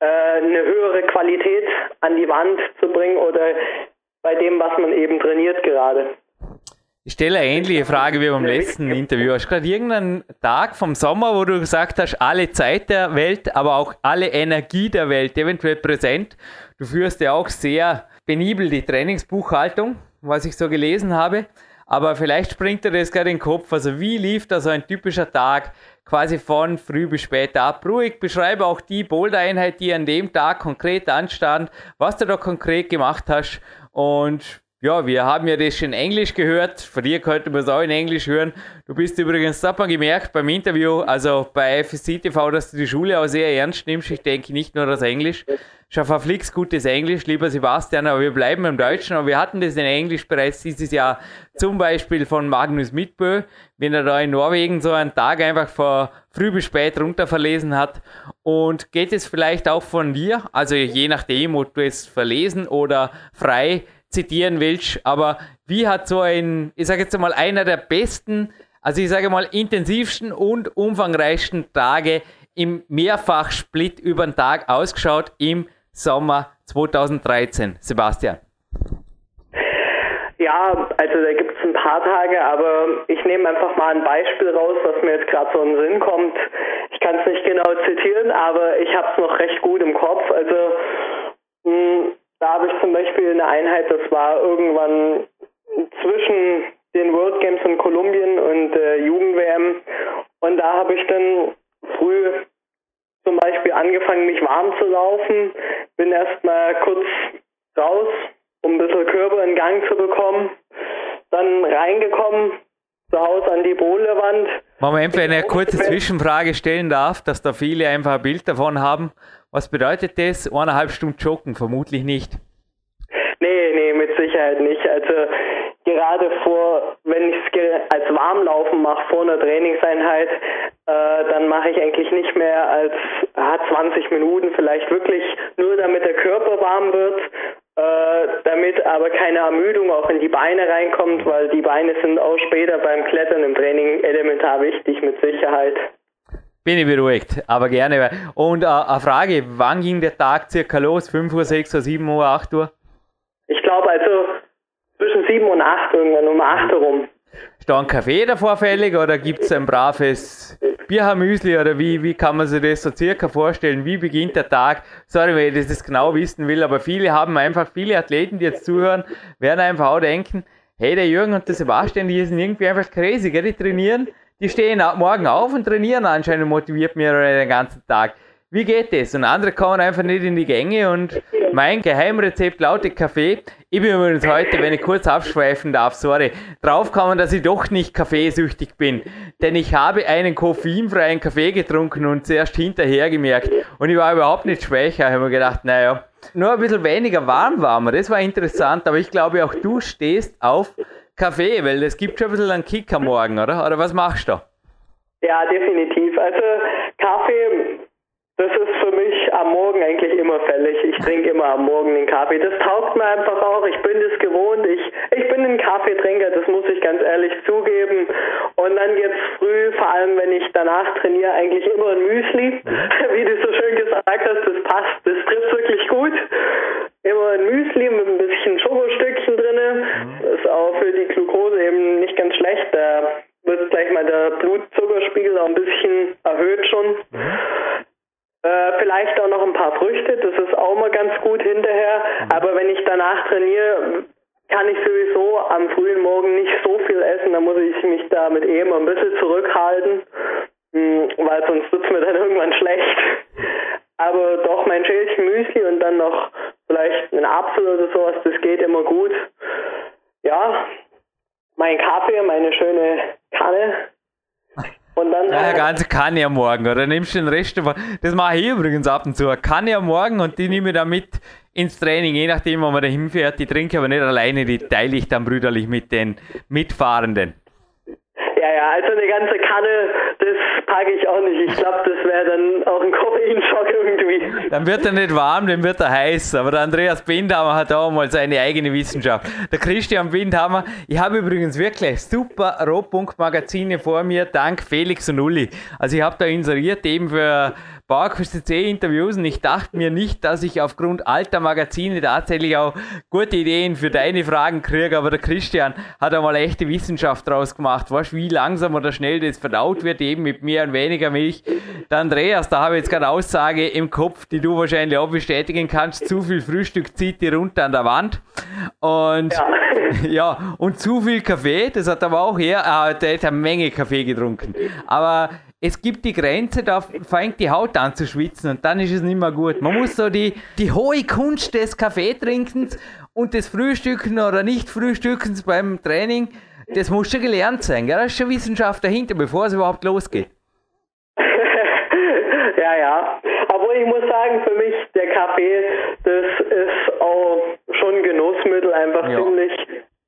äh, eine höhere Qualität an die Wand zu bringen oder bei dem, was man eben trainiert gerade. Ich stelle eine ähnliche Frage wie beim letzten Interview. Hast du gerade irgendeinen Tag vom Sommer, wo du gesagt hast, alle Zeit der Welt, aber auch alle Energie der Welt eventuell präsent? Du führst ja auch sehr penibel die Trainingsbuchhaltung, was ich so gelesen habe. Aber vielleicht springt dir das gerade in den Kopf. Also wie lief da so ein typischer Tag quasi von früh bis später ab? Ruhig beschreibe auch die Boulder-Einheit, die an dem Tag konkret anstand, was du da konkret gemacht hast und ja, wir haben ja das schon in Englisch gehört. Von dir könnte man es auch in Englisch hören. Du bist übrigens, das hat man gemerkt beim Interview, also bei FSC TV, dass du die Schule auch sehr ernst nimmst. Ich denke nicht nur das Englisch. Schon verflixt gutes Englisch, lieber Sebastian, aber wir bleiben im Deutschen. Aber wir hatten das in Englisch bereits dieses Jahr, zum Beispiel von Magnus Mitbö, wenn er da in Norwegen so einen Tag einfach vor früh bis spät runter verlesen hat. Und geht es vielleicht auch von dir, also je nachdem, ob du es verlesen oder frei zitieren willst, aber wie hat so ein, ich sage jetzt mal, einer der besten, also ich sage mal, intensivsten und umfangreichsten Tage im Mehrfachsplit über den Tag ausgeschaut im Sommer 2013? Sebastian. Ja, also da gibt es ein paar Tage, aber ich nehme einfach mal ein Beispiel raus, was mir jetzt gerade so in den Sinn kommt. Ich kann es nicht genau zitieren, aber ich habe es noch recht gut im Kopf. Also mh, hm, da habe ich zum Beispiel eine Einheit, das war irgendwann zwischen den World Games in Kolumbien und äh, Jugend-WM. Und da habe ich dann früh zum Beispiel angefangen, mich warm zu laufen. Bin erstmal kurz raus, um ein bisschen Körper in Gang zu bekommen. Dann reingekommen, zu Hause an die Bohlewand. Moment, wenn ich eine kurze Zwischenfrage stellen darf, dass da viele einfach ein Bild davon haben. Was bedeutet das? Eineinhalb Stunden joggen? Vermutlich nicht. Nee, nee, mit Sicherheit nicht. Also gerade vor, wenn ich es als Warmlaufen mache vor einer Trainingseinheit, äh, dann mache ich eigentlich nicht mehr als ah, 20 Minuten, vielleicht wirklich nur damit der Körper warm wird, äh, damit aber keine Ermüdung auch in die Beine reinkommt, weil die Beine sind auch später beim Klettern im Training elementar wichtig, mit Sicherheit. Bin ich beruhigt, aber gerne. Und äh, eine Frage, wann ging der Tag circa los? 5 Uhr, 6 Uhr, 7 Uhr, 8 Uhr? Ich glaube also zwischen 7 und 8 irgendwann, um 8 herum. Ist da ein Kaffee davor fällig oder gibt es ein braves Bierhaarmüsli oder wie, wie kann man sich das so circa vorstellen? Wie beginnt der Tag? Sorry, wenn ich das genau wissen will, aber viele haben einfach, viele Athleten, die jetzt zuhören, werden einfach auch denken, hey, der Jürgen und der Sebastian, die sind irgendwie einfach crazy, gell? die trainieren die stehen morgen auf und trainieren anscheinend motiviert mir den ganzen Tag. Wie geht das? Und andere kommen einfach nicht in die Gänge und mein Geheimrezept lautet Kaffee. Ich bin übrigens heute, wenn ich kurz abschweifen darf, sorry, draufgekommen, dass ich doch nicht kaffeesüchtig bin. Denn ich habe einen koffeinfreien Kaffee getrunken und zuerst hinterher gemerkt. Und ich war überhaupt nicht schwächer. Ich habe mir gedacht, naja, nur ein bisschen weniger warm war mir. Das war interessant, aber ich glaube auch du stehst auf Kaffee? Weil das gibt schon ein bisschen einen Kick am Morgen, oder? Oder was machst du? Ja, definitiv. Also Kaffee das ist für mich am Morgen eigentlich immer fällig. Ich trinke immer am Morgen den Kaffee. Das taugt mir einfach auch. Ich bin das gewohnt. Ich, ich bin ein Kaffeetrinker, das muss ich ganz ehrlich zugeben. Und dann geht's früh, vor allem wenn ich danach trainiere, eigentlich immer ein Müsli. Wie du so schön gesagt hast, das passt, das trifft wirklich gut. Immer ein Müsli mit ein bisschen Schokostückchen drin. Das ist auch für die Glucose eben nicht ganz schlecht. Da wird gleich mal der Blutzuckerspiegel auch ein bisschen erhöht schon. Äh, vielleicht auch noch ein paar Früchte, das ist auch mal ganz gut hinterher. Mhm. Aber wenn ich danach trainiere, kann ich sowieso am frühen Morgen nicht so viel essen, da muss ich mich damit eh immer ein bisschen zurückhalten, hm, weil sonst wird es mir dann irgendwann schlecht. Aber doch mein Schälchen Müsli und dann noch vielleicht ein Apfel oder sowas, das geht immer gut. Ja, mein Kaffee, meine schöne Kanne, und dann ja, eine ganze Kanne am Morgen, oder nimmst du den Rest davon? Das mache ich übrigens ab und zu. Kanne am Morgen und die nehme ich dann mit ins Training, je nachdem, wo man da hinfährt. Die trinke ich aber nicht alleine, die teile ich dann brüderlich mit den Mitfahrenden. Ja, also eine ganze Kanne, das packe ich auch nicht. Ich glaube, das wäre dann auch ein Koffeinschock irgendwie. Dann wird er nicht warm, dann wird er heiß. Aber der Andreas Bindhammer hat auch mal seine eigene Wissenschaft. Der Christian Bindhammer, ich habe übrigens wirklich super Rohpunktmagazine vor mir, dank Felix und Uli. Also ich habe da inseriert eben für PowerQuest Interviews und ich dachte mir nicht, dass ich aufgrund alter Magazine tatsächlich auch gute Ideen für deine Fragen kriege, aber der Christian hat einmal echte Wissenschaft draus gemacht. Weißt du, wie langsam oder schnell das verdaut wird, eben mit mehr und weniger Milch. Der Andreas, da habe ich jetzt gerade Aussage im Kopf, die du wahrscheinlich auch bestätigen kannst. Zu viel Frühstück zieht die runter an der Wand. Und ja, ja und zu viel Kaffee, das hat aber auch her, äh, der hat eine Menge Kaffee getrunken. Aber es gibt die Grenze, da fängt die Haut an zu schwitzen und dann ist es nicht mehr gut. Man muss so die, die hohe Kunst des Kaffeetrinkens und des Frühstückens oder Nicht-Frühstückens beim Training, das muss schon gelernt sein. Gell? Da ist schon Wissenschaft dahinter, bevor es überhaupt losgeht. ja, ja. Aber ich muss sagen, für mich der Kaffee, das ist auch schon Genussmittel einfach ja. ziemlich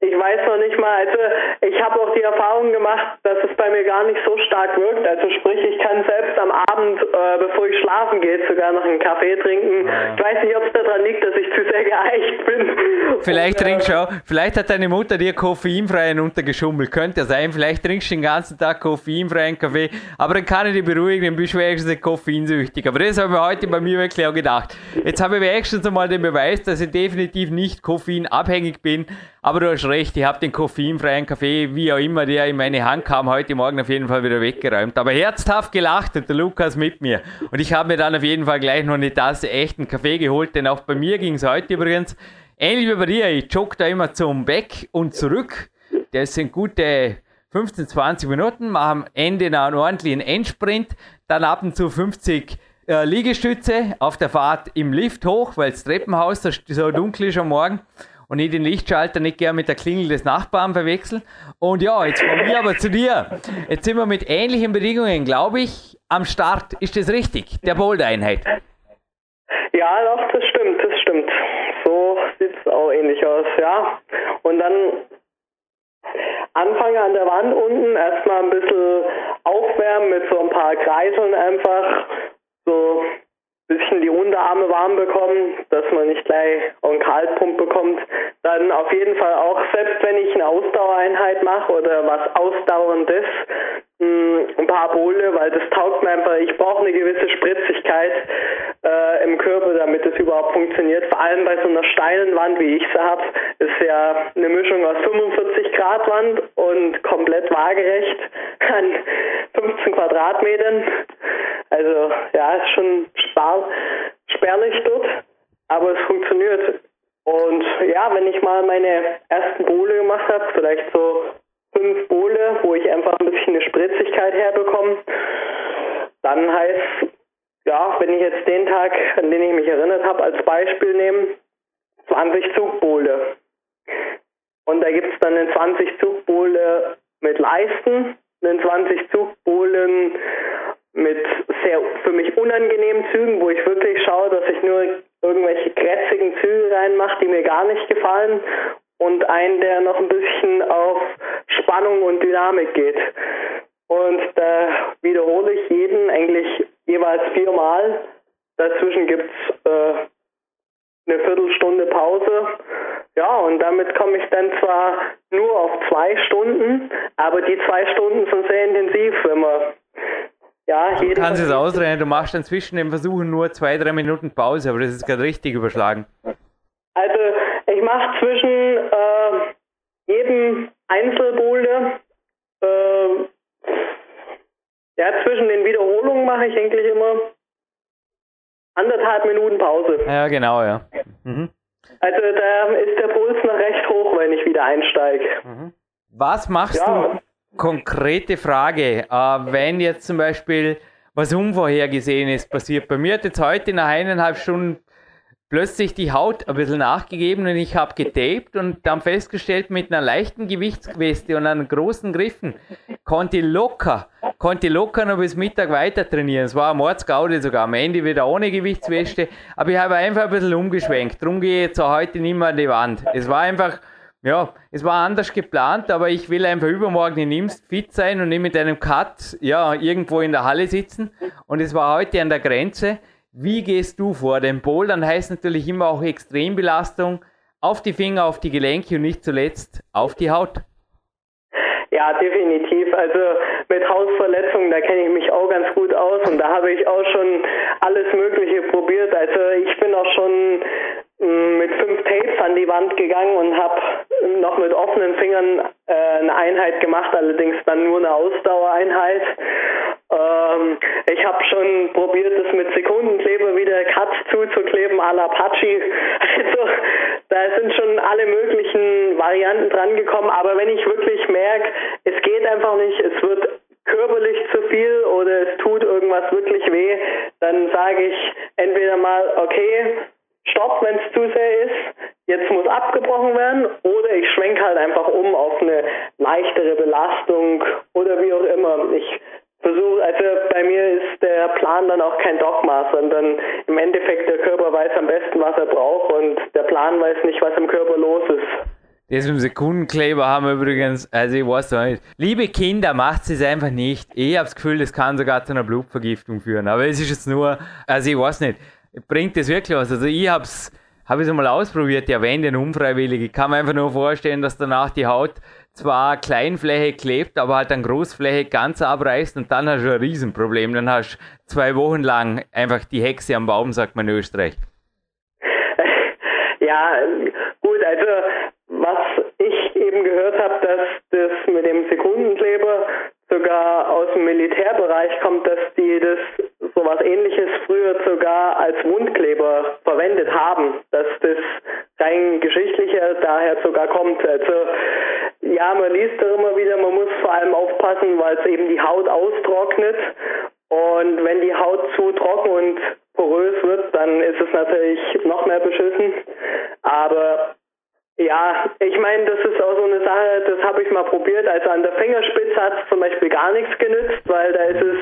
ich weiß noch nicht mal, also ich habe auch die Erfahrung gemacht, dass es bei mir gar nicht so stark wirkt. Also sprich, ich kann selbst am Abend, äh, bevor ich schlafen gehe, sogar noch einen Kaffee trinken. Ja. Ich weiß nicht, ob es daran liegt, dass ich zu sehr geeicht bin. Vielleicht Und, trinkst du auch, vielleicht hat deine Mutter dir koffeinfreien untergeschummelt. Könnte ja sein. Vielleicht trinkst du den ganzen Tag koffeinfreien Kaffee. Aber dann kann ich dich beruhigen, dann bist du wenigstens koffeinsüchtig. Aber das habe ich heute bei mir wirklich auch gedacht. Jetzt habe ich wenigstens einmal den Beweis, dass ich definitiv nicht koffeinabhängig bin. Aber du hast recht, ich habe den koffeinfreien Kaffee, wie auch immer der in meine Hand kam, heute Morgen auf jeden Fall wieder weggeräumt. Aber herzhaft gelacht und der Lukas mit mir. Und ich habe mir dann auf jeden Fall gleich noch eine Tasse echten Kaffee geholt, denn auch bei mir ging es heute übrigens ähnlich wie bei dir. Ich jogge da immer zum Back und zurück. Das sind gute 15, 20 Minuten, mache am Ende noch einen ordentlichen Endsprint, dann ab und zu 50 äh, Liegestütze auf der Fahrt im Lift hoch, weil das Treppenhaus so dunkel ist am Morgen und ich den Lichtschalter nicht gern mit der Klingel des Nachbarn verwechseln. Und ja, jetzt von mir aber zu dir. Jetzt sind wir mit ähnlichen Bedingungen, glaube ich, am Start. Ist das richtig? Der Boulder-Einheit. Ja, doch, das stimmt, das stimmt. So sieht es auch ähnlich aus, ja. Und dann anfangen an der Wand unten, erstmal ein bisschen aufwärmen mit so ein paar Kreiseln einfach. So bisschen die Unterarme warm bekommen, dass man nicht gleich einen Kaltpump bekommt. Dann auf jeden Fall auch, selbst wenn ich eine Ausdauereinheit mache oder was Ausdauerndes, ein paar Bowle, weil das taugt mir einfach. Ich brauche eine gewisse Spritzigkeit äh, im Körper, damit es überhaupt funktioniert. Vor allem bei so einer steilen Wand, wie ich sie habe, ist ja eine Mischung aus 45 Grad Wand und komplett waagerecht an 15 Quadratmetern. Also ja, ist schon spar spärlich dort, aber es funktioniert. Und ja, wenn ich mal meine ersten Bowle gemacht habe, vielleicht so fünf Bowle, wo ich einfach ein bisschen eine Spritzigkeit herbekomme. Dann heißt, ja, wenn ich jetzt den Tag, an den ich mich erinnert habe, als Beispiel nehme, 20 Zugbowle. Und da gibt es dann einen 20 Zugbowle mit Leisten, einen 20 Zugbohlen mit sehr für mich unangenehmen Zügen, wo ich wirklich schaue, dass ich nur irgendwelche krätzigen Züge reinmache, die mir gar nicht gefallen und einen, der noch ein bisschen auf Spannung und Dynamik geht. Und da wiederhole ich jeden eigentlich jeweils viermal. Dazwischen gibt's äh, eine Viertelstunde Pause. Ja, und damit komme ich dann zwar nur auf zwei Stunden, aber die zwei Stunden sind sehr intensiv, wenn man ja, du kannst es ausrechnen, du machst dann zwischen den Versuchen nur zwei, drei Minuten Pause, aber das ist gerade richtig überschlagen. Also ich mache zwischen jedem Einzelboulder, äh, ja, zwischen den Wiederholungen mache ich eigentlich immer anderthalb Minuten Pause. Ja, genau, ja. Mhm. Also da ist der Puls noch recht hoch, wenn ich wieder einsteige. Mhm. Was machst ja. du? Konkrete Frage, äh, wenn jetzt zum Beispiel was Unvorhergesehenes passiert. Bei mir hat jetzt heute nach eineinhalb Stunden plötzlich die Haut ein bisschen nachgegeben und ich habe getaped und dann festgestellt, mit einer leichten Gewichtsqueste und einem großen Griffen konnte ich locker, konnte ich locker noch bis Mittag weiter trainieren. Es war ein Mordsgaude sogar, am Ende wieder ohne Gewichtsweste, aber ich habe einfach ein bisschen umgeschwenkt. Darum gehe ich jetzt auch heute nicht mehr an die Wand. Es war einfach, ja, es war anders geplant, aber ich will einfach übermorgen in Imst fit sein und nicht mit einem Cut, ja, irgendwo in der Halle sitzen. Und es war heute an der Grenze. Wie gehst du vor? Denn Bouldern heißt natürlich immer auch Extrembelastung auf die Finger, auf die Gelenke und nicht zuletzt auf die Haut. Ja, definitiv. Also mit Hausverletzungen, da kenne ich mich auch ganz gut aus und da habe ich auch schon alles Mögliche probiert. Also ich bin auch schon mit fünf Tapes an die Wand gegangen und habe noch mit offenen Fingern äh, eine Einheit gemacht, allerdings dann nur eine Ausdauereinheit. Ähm, ich habe schon probiert, das mit Sekundenkleber wieder Cut zuzukleben à la Pachi. Also da sind schon alle möglichen Varianten dran gekommen. Aber wenn ich wirklich merke, es geht einfach nicht, es wird körperlich zu viel oder es tut irgendwas wirklich weh, dann sage ich entweder mal, okay, stopp, wenn es zu sehr ist, jetzt muss abgebrochen werden oder ich schwenke halt einfach um auf eine leichtere Belastung oder wie auch immer. Ich versuche, also bei mir ist der Plan dann auch kein Dogma, sondern im Endeffekt der Körper weiß am besten, was er braucht und der Plan weiß nicht, was im Körper los ist. Das mit dem Sekundenkleber haben wir übrigens, also ich weiß noch nicht. Liebe Kinder, macht es einfach nicht. Ich habe das Gefühl, das kann sogar zu einer Blutvergiftung führen. Aber es ist jetzt nur, also ich weiß nicht, bringt das wirklich was? Also ich habe es einmal ausprobiert, ja, wenn denn unfreiwillig. Ich kann mir einfach nur vorstellen, dass danach die Haut zwar Kleinfläche klebt, aber halt an Großfläche ganz abreißt und dann hast du ein Riesenproblem. Dann hast du zwei Wochen lang einfach die Hexe am Baum, sagt man in Österreich. Ja, gut, also was ich eben gehört habe, dass das mit dem Sekundenkleber sogar aus dem Militärbereich kommt, dass die das sowas ähnliches früher sogar als Wundkleber verwendet haben, dass das rein geschichtlicher daher sogar kommt. Also ja, man liest da immer wieder, man muss vor allem aufpassen, weil es eben die Haut austrocknet und wenn die Haut zu trocken und porös wird, dann ist es natürlich noch mehr beschissen. Aber ja, ich meine, das ist auch so eine Sache, das habe ich mal probiert. Also an der Fingerspitze hat es zum Beispiel gar nichts genützt, weil da ist es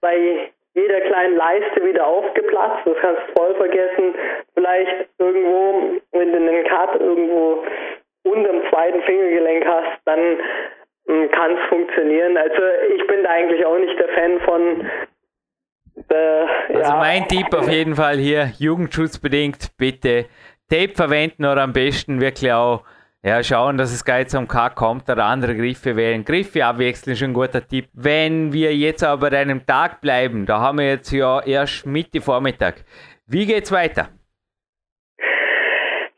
bei jeder kleinen Leiste wieder aufgeplatzt. Das kannst du voll vergessen. Vielleicht irgendwo, wenn du einen Cut irgendwo unter dem zweiten Fingergelenk hast, dann hm, kann es funktionieren. Also ich bin da eigentlich auch nicht der Fan von. Äh, also ja. mein Tipp auf jeden Fall hier, jugendschutzbedingt, bitte Tape verwenden oder am besten wirklich auch ja, schauen, dass es geil zum K kommt oder andere Griffe wählen. Griffe abwechseln ist ein guter Tipp. Wenn wir jetzt aber bei einem Tag bleiben, da haben wir jetzt ja erst Mitte Vormittag. Wie geht's weiter?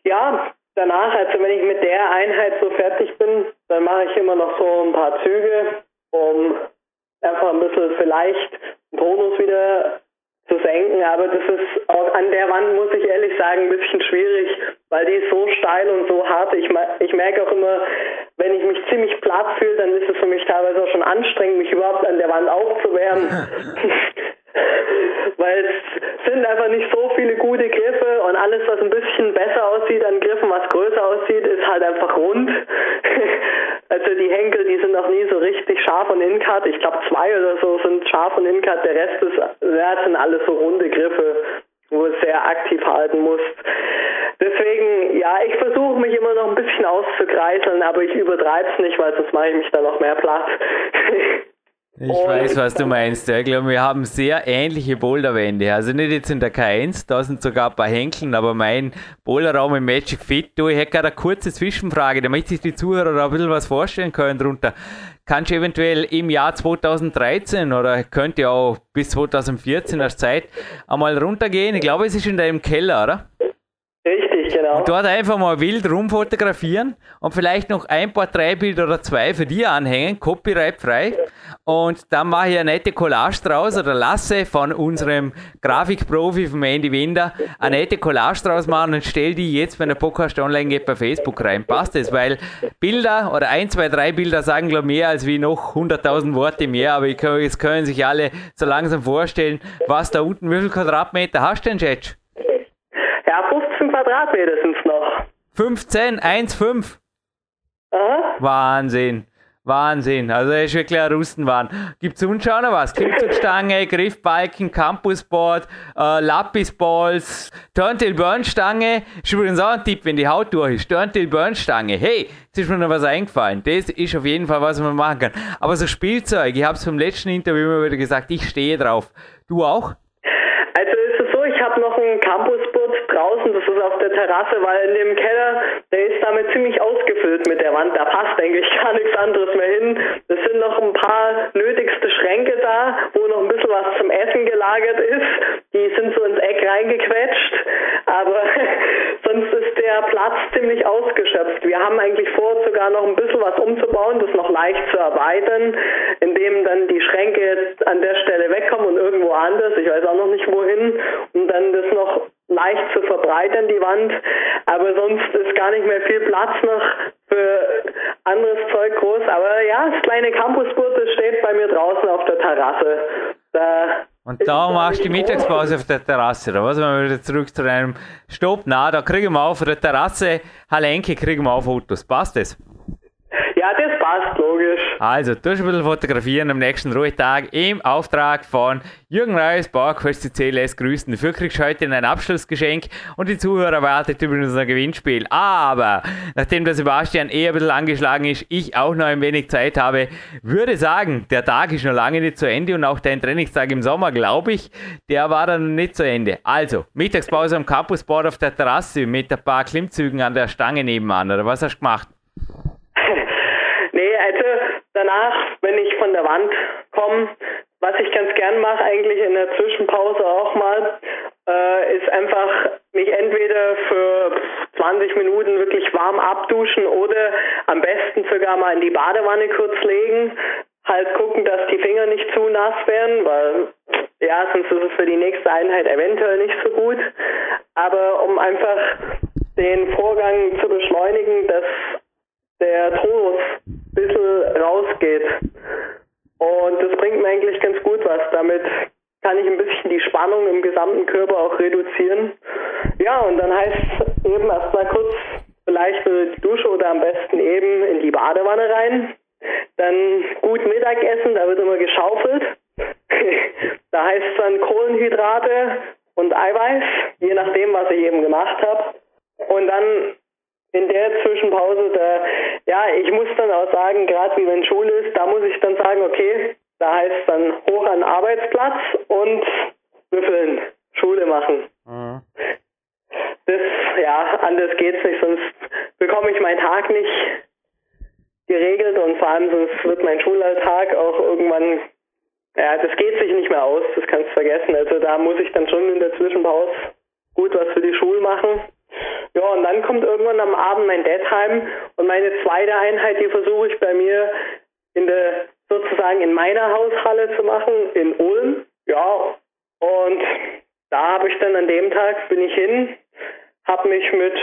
Ja, danach, also wenn ich mit der Einheit so fertig bin, dann mache ich immer noch so ein paar Züge, um einfach ein bisschen vielleicht den Tonus wieder zu senken, aber das ist auch an der Wand, muss ich ehrlich sagen, ein bisschen schwierig, weil die ist so steil und so hart. Ich, ich merke auch immer, wenn ich mich ziemlich platt fühle, dann ist es für mich teilweise auch schon anstrengend, mich überhaupt an der Wand aufzuwärmen. weil es sind einfach nicht so viele gute Griffe und alles, was ein bisschen besser aussieht an Griffen, was größer aussieht, ist halt einfach rund. also die Henkel, die sind noch nie so richtig scharf und in-cut. Ich glaube zwei oder so sind scharf und in-cut. Der Rest ist, ja, sind alles so runde Griffe, wo du sehr aktiv halten musst. Deswegen, ja, ich versuche mich immer noch ein bisschen auszukreiseln, aber ich übertreibe es nicht, weil sonst mache ich mich da noch mehr Platz. Ich und weiß, was du meinst. Ich glaube, wir haben sehr ähnliche Boulderwände. Also nicht jetzt in der K1, da sind sogar ein paar Henkeln, aber mein Boulderraum im Magic Fit, du, ich hätte gerade eine kurze Zwischenfrage, damit sich die Zuhörer da ein bisschen was vorstellen können drunter. Kannst du eventuell im Jahr 2013 oder könnte auch bis 2014 als Zeit einmal runtergehen? Ich glaube, es ist in deinem Keller, oder? Genau. Und dort einfach mal wild rumfotografieren und vielleicht noch ein Porträtbild oder zwei für die anhängen, copyright-frei. Und dann mache ich eine nette Collage draus oder lasse von unserem Grafikprofi von Andy Winder eine nette Collage draus machen und stelle die jetzt, wenn der Podcast online geht, bei Facebook rein. Passt das? Weil Bilder oder ein, zwei, drei Bilder sagen, glaube ich, mehr als wie noch 100.000 Worte mehr. Aber jetzt können sich alle so langsam vorstellen, was da unten, wie viel Quadratmeter hast du denn, Jetsch? Ja, 15 Quadratmeter sind es noch. 15, 1, 5. Aha. Wahnsinn. Wahnsinn. Also er ist wirklich ein Rustenwahn. Gibt es sonst auch noch was? Klimmzugstange, Griffbalken, Campusboard, äh, Lapisballs, Turntable-Burnstange. Ist übrigens auch ein Tipp, wenn die Haut durch ist. Turntable-Burnstange. Hey, jetzt ist mir noch was eingefallen. Das ist auf jeden Fall, was man machen kann. Aber so Spielzeug, ich habe es vom letzten Interview immer wieder gesagt, ich stehe drauf. Du auch? Also ist es so, ich habe noch einen Campusboard draußen, das ist auf der Terrasse, weil in dem Keller, der ist damit ziemlich ausgefüllt mit der Wand, da passt eigentlich gar nichts anderes mehr hin. Es sind noch ein paar nötigste Schränke da, wo noch ein bisschen was zum Essen gelagert ist. Die sind so ins Eck reingequetscht, aber sonst ist der Platz ziemlich ausgeschöpft. Wir haben eigentlich vor, sogar noch ein bisschen was umzubauen, das noch leicht zu erweitern, indem dann die Schränke an der Stelle wegkommen und irgendwo anders, ich weiß auch noch nicht wohin, und dann das noch leicht zu verbreitern, die Wand. Aber sonst ist gar nicht mehr viel Platz noch für anderes Zeug groß. Aber ja, das kleine Campusboot, das steht bei mir draußen auf der Terrasse. Da und da machst du die Mittagspause auf der Terrasse, oder was? Wenn wir wieder zurück zu einem Stopp, na, da kriegen wir auf der Terrasse, Halenke, kriegen wir auch Fotos. Passt das? Ja, das passt, logisch. Also, du ein bisschen fotografieren am nächsten Ruhetag im Auftrag von Jürgen Reis, Bauerquest CCLS grüßen. Dafür kriegst du heute ein Abschlussgeschenk und die Zuhörer wartet übrigens ein Gewinnspiel. Aber, nachdem der Sebastian eher ein bisschen angeschlagen ist, ich auch noch ein wenig Zeit habe, würde sagen, der Tag ist noch lange nicht zu Ende und auch dein Trainingstag im Sommer, glaube ich, der war dann nicht zu Ende. Also, Mittagspause am Campusboard auf der Terrasse mit ein paar Klimmzügen an der Stange nebenan, oder was hast du gemacht? Danach, wenn ich von der Wand komme, was ich ganz gern mache, eigentlich in der Zwischenpause auch mal, äh, ist einfach mich entweder für 20 Minuten wirklich warm abduschen oder am besten sogar mal in die Badewanne kurz legen. Halt gucken, dass die Finger nicht zu nass werden, weil ja, sonst ist es für die nächste Einheit eventuell nicht so gut. Aber um einfach den Vorgang zu beschleunigen, dass der ein rausgeht. Und das bringt mir eigentlich ganz gut was. Damit kann ich ein bisschen die Spannung im gesamten Körper auch reduzieren. Ja, und dann heißt es eben erstmal kurz vielleicht die Dusche oder am besten eben in die Badewanne rein. Dann gut Mittagessen, da wird immer geschaufelt. da heißt es dann Kohlenhydrate und Eiweiß, je nachdem, was ich eben gemacht habe. Und dann in der Zwischenpause, da, ja, ich muss dann auch sagen, gerade wie wenn Schule ist, da muss ich dann sagen, okay, da heißt es dann hoch an Arbeitsplatz und büffeln, Schule machen. Mhm. Das, ja, anders geht's nicht, sonst bekomme ich meinen Tag nicht geregelt und vor allem sonst wird mein Schulalltag auch irgendwann, ja, das geht sich nicht mehr aus, das kannst du vergessen. Also da muss ich dann schon in der Zwischenpause gut was für die Schule machen ja, und dann kommt irgendwann am Abend mein Dad heim und meine zweite Einheit, die versuche ich bei mir in der, sozusagen in meiner Haushalle zu machen, in Ulm. Ja, und da habe ich dann an dem Tag, bin ich hin, habe mich mit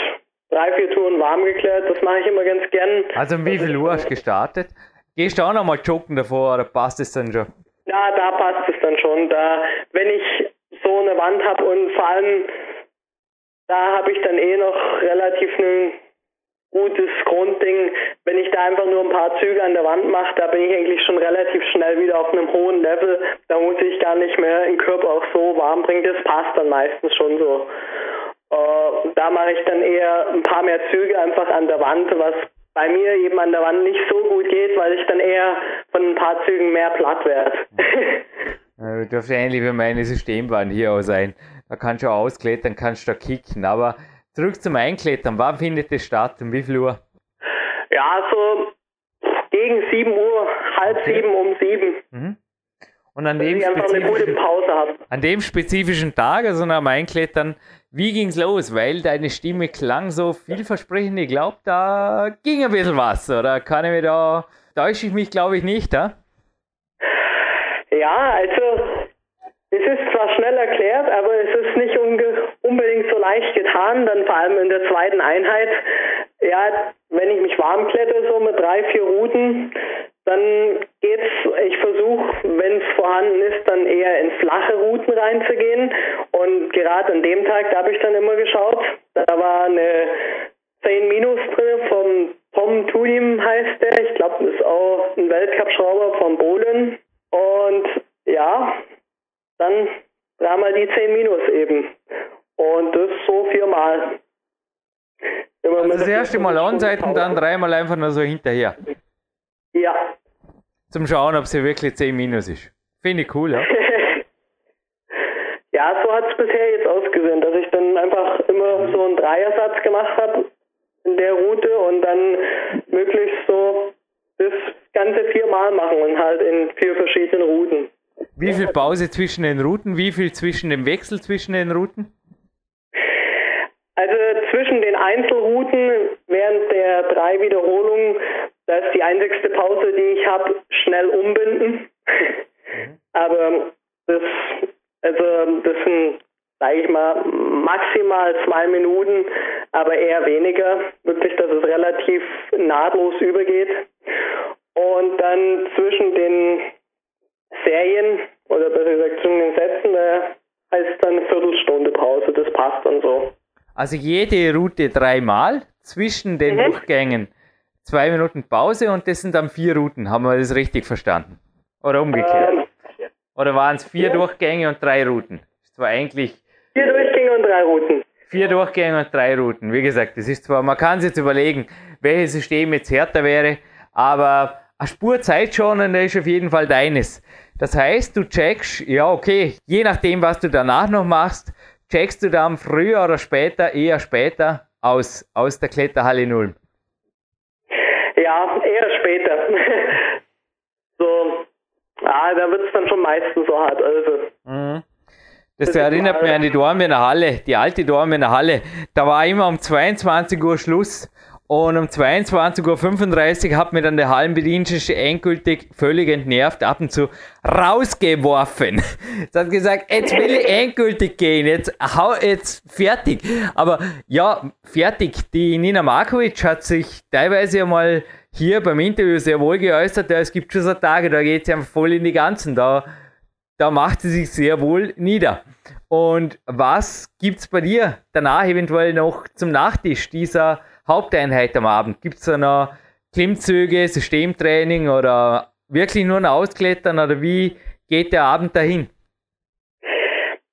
drei, vier Touren warm geklärt. Das mache ich immer ganz gern. Also um wie viel Uhr hast du gestartet? Gehst du auch nochmal joggen davor oder passt es dann schon? Ja, da passt es dann schon. Da, wenn ich so eine Wand habe und vor allem da habe ich dann eh noch relativ ein gutes Grundding. Wenn ich da einfach nur ein paar Züge an der Wand mache, da bin ich eigentlich schon relativ schnell wieder auf einem hohen Level. Da muss ich gar nicht mehr den Körper auch so warm bringen. Das passt dann meistens schon so. Äh, da mache ich dann eher ein paar mehr Züge einfach an der Wand, was bei mir eben an der Wand nicht so gut geht, weil ich dann eher von ein paar Zügen mehr platt werde. dürfte ähnlich wie meine Systembahn hier auch sein. Da kannst du ausklettern, kannst du da kicken. Aber zurück zum Einklettern. Wann findet das statt? Um wie viel Uhr? Ja, so gegen 7 Uhr, halb okay. sieben um sieben. Mhm. Und an dem, an dem, spezifischen Tag, also nach dem Einklettern, wie ging's los? Weil deine Stimme klang so vielversprechend. Ich glaube, da ging ein bisschen was, oder kann ich mir da, täusche ich mich, glaube ich, nicht, ja? Ja, also es ist zwar schnell erklärt, aber es ist nicht unbedingt so leicht getan, dann vor allem in der zweiten Einheit. Ja, wenn ich mich warm klette, so mit drei, vier Routen, dann geht's, ich versuche, wenn es vorhanden ist, dann eher in flache Routen reinzugehen. Und gerade an dem Tag, da habe ich dann immer geschaut, da war eine 10 Minus drin vom Tom Tudim heißt der. Ich glaube, das ist auch ein Weltcup-Schrauber von Bohlen. Und ja, dann dreimal die 10 Minus eben. Und das so viermal. Immer also das erste Mal und dann dreimal einfach nur so hinterher. Ja. Zum Schauen, ob sie wirklich 10 minus ist. Finde ich cool, ja. ja, so hat es bisher jetzt ausgesehen, dass ich dann einfach immer so einen Dreiersatz gemacht habe in der Route und dann möglichst so das ganze viermal machen und halt in vier verschiedenen Routen. Wie viel Pause zwischen den Routen? Wie viel zwischen dem Wechsel zwischen den Routen? Also zwischen den Einzelrouten während der drei Wiederholungen da ist die einzigste Pause, die ich habe, schnell umbinden. Mhm. Aber das, also das sind, sage ich mal, maximal zwei Minuten, aber eher weniger. Wirklich, dass es relativ nahtlos übergeht. Und dann zwischen den Serien oder besser gesagt zwischen den Sätzen, da heißt dann eine Viertelstunde Pause. Das passt dann so. Also jede Route dreimal zwischen den mhm. Durchgängen zwei Minuten Pause und das sind dann vier Routen. Haben wir das richtig verstanden? Oder umgekehrt? Ähm, Oder waren es vier ja. Durchgänge und drei Routen? Das war eigentlich. Vier Durchgänge und drei Routen. Vier Durchgänge und drei Routen. Wie gesagt, das ist zwar, man kann sich jetzt überlegen, welches System jetzt härter wäre, aber eine Spur Zeit schon und ist auf jeden Fall deines. Das heißt, du checkst, ja, okay, je nachdem, was du danach noch machst, checkst du dann früher oder später, eher später aus, aus der Kletterhalle Null. Ja, eher später. so, ah, da wird es dann schon meistens so hart. Also. Mhm. Das, das erinnert mich an die Dormener Halle, die alte Dormener Halle. Da war immer um 22 Uhr Schluss und um 22.35 Uhr hat mir dann der Hallenbedienstete endgültig völlig entnervt ab und zu rausgeworfen. Es hat gesagt, jetzt will ich endgültig gehen, jetzt hau jetzt fertig. Aber ja, fertig. Die Nina Markovic hat sich teilweise einmal hier beim Interview sehr wohl geäußert. Ja, es gibt schon so Tage, da geht sie einfach voll in die Ganzen. Da, da macht sie sich sehr wohl nieder. Und was gibt's bei dir danach eventuell noch zum Nachtisch dieser Haupteinheit am Abend? Gibt es da noch Klimmzüge, Systemtraining oder wirklich nur ein Ausklettern oder wie geht der Abend dahin?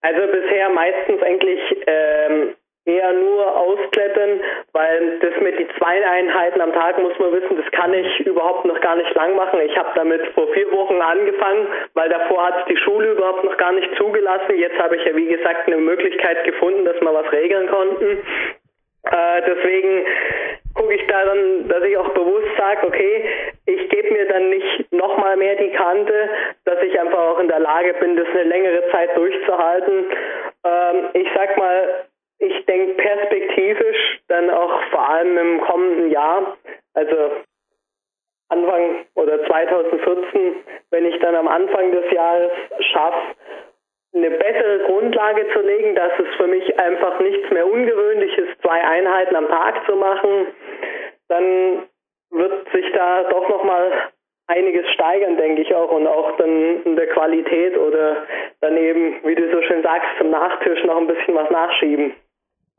Also bisher meistens eigentlich ähm, eher nur ausklettern, weil das mit die zwei Einheiten am Tag muss man wissen, das kann ich überhaupt noch gar nicht lang machen. Ich habe damit vor vier Wochen angefangen, weil davor hat die Schule überhaupt noch gar nicht zugelassen. Jetzt habe ich ja wie gesagt eine Möglichkeit gefunden, dass wir was regeln konnten. Äh, deswegen gucke ich da dann, dass ich auch bewusst sage, okay, ich gebe mir dann nicht nochmal mehr die Kante, dass ich einfach auch in der Lage bin, das eine längere Zeit durchzuhalten. Ähm, ich sag mal, ich denke perspektivisch dann auch vor allem im kommenden Jahr, also Anfang oder 2014, wenn ich dann am Anfang des Jahres schaffe, eine bessere Grundlage zu legen, dass es für mich einfach nichts mehr Ungewöhnliches, zwei Einheiten am Tag zu machen, dann wird sich da doch nochmal einiges steigern, denke ich auch, und auch dann in der Qualität oder dann eben, wie du so schön sagst, zum Nachtisch noch ein bisschen was nachschieben.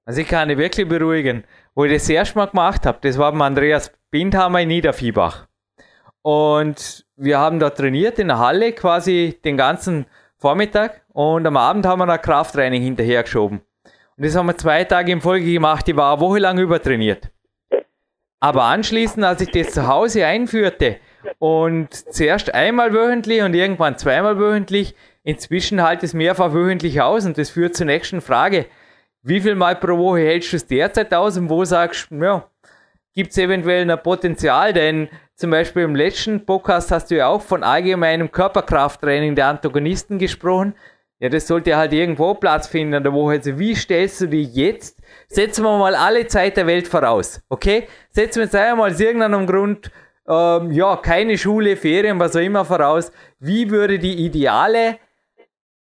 Also ich kann dich wirklich beruhigen. Wo ich das erste Mal gemacht habe, das war beim Andreas Bindhammer in Niederviehbach. Und wir haben da trainiert in der Halle quasi den ganzen Vormittag und am Abend haben wir noch Krafttraining hinterher geschoben. Und das haben wir zwei Tage in Folge gemacht. Ich war eine Woche lang übertrainiert. Aber anschließend, als ich das zu Hause einführte und zuerst einmal wöchentlich und irgendwann zweimal wöchentlich, inzwischen halt es mehrfach wöchentlich aus und das führt zur nächsten Frage. Wie viel Mal pro Woche hältst du es derzeit aus und wo sagst du, ja, gibt es eventuell ein Potenzial? Denn zum Beispiel im letzten Podcast hast du ja auch von allgemeinem Körperkrafttraining der Antagonisten gesprochen. Ja, das sollte halt irgendwo Platz finden in der Woche. Also wie stellst du dich jetzt? Setzen wir mal alle Zeit der Welt voraus, okay? Setzen wir jetzt einmal aus irgendeinem Grund, ähm, ja, keine Schule, Ferien, was auch immer voraus. Wie würde die ideale,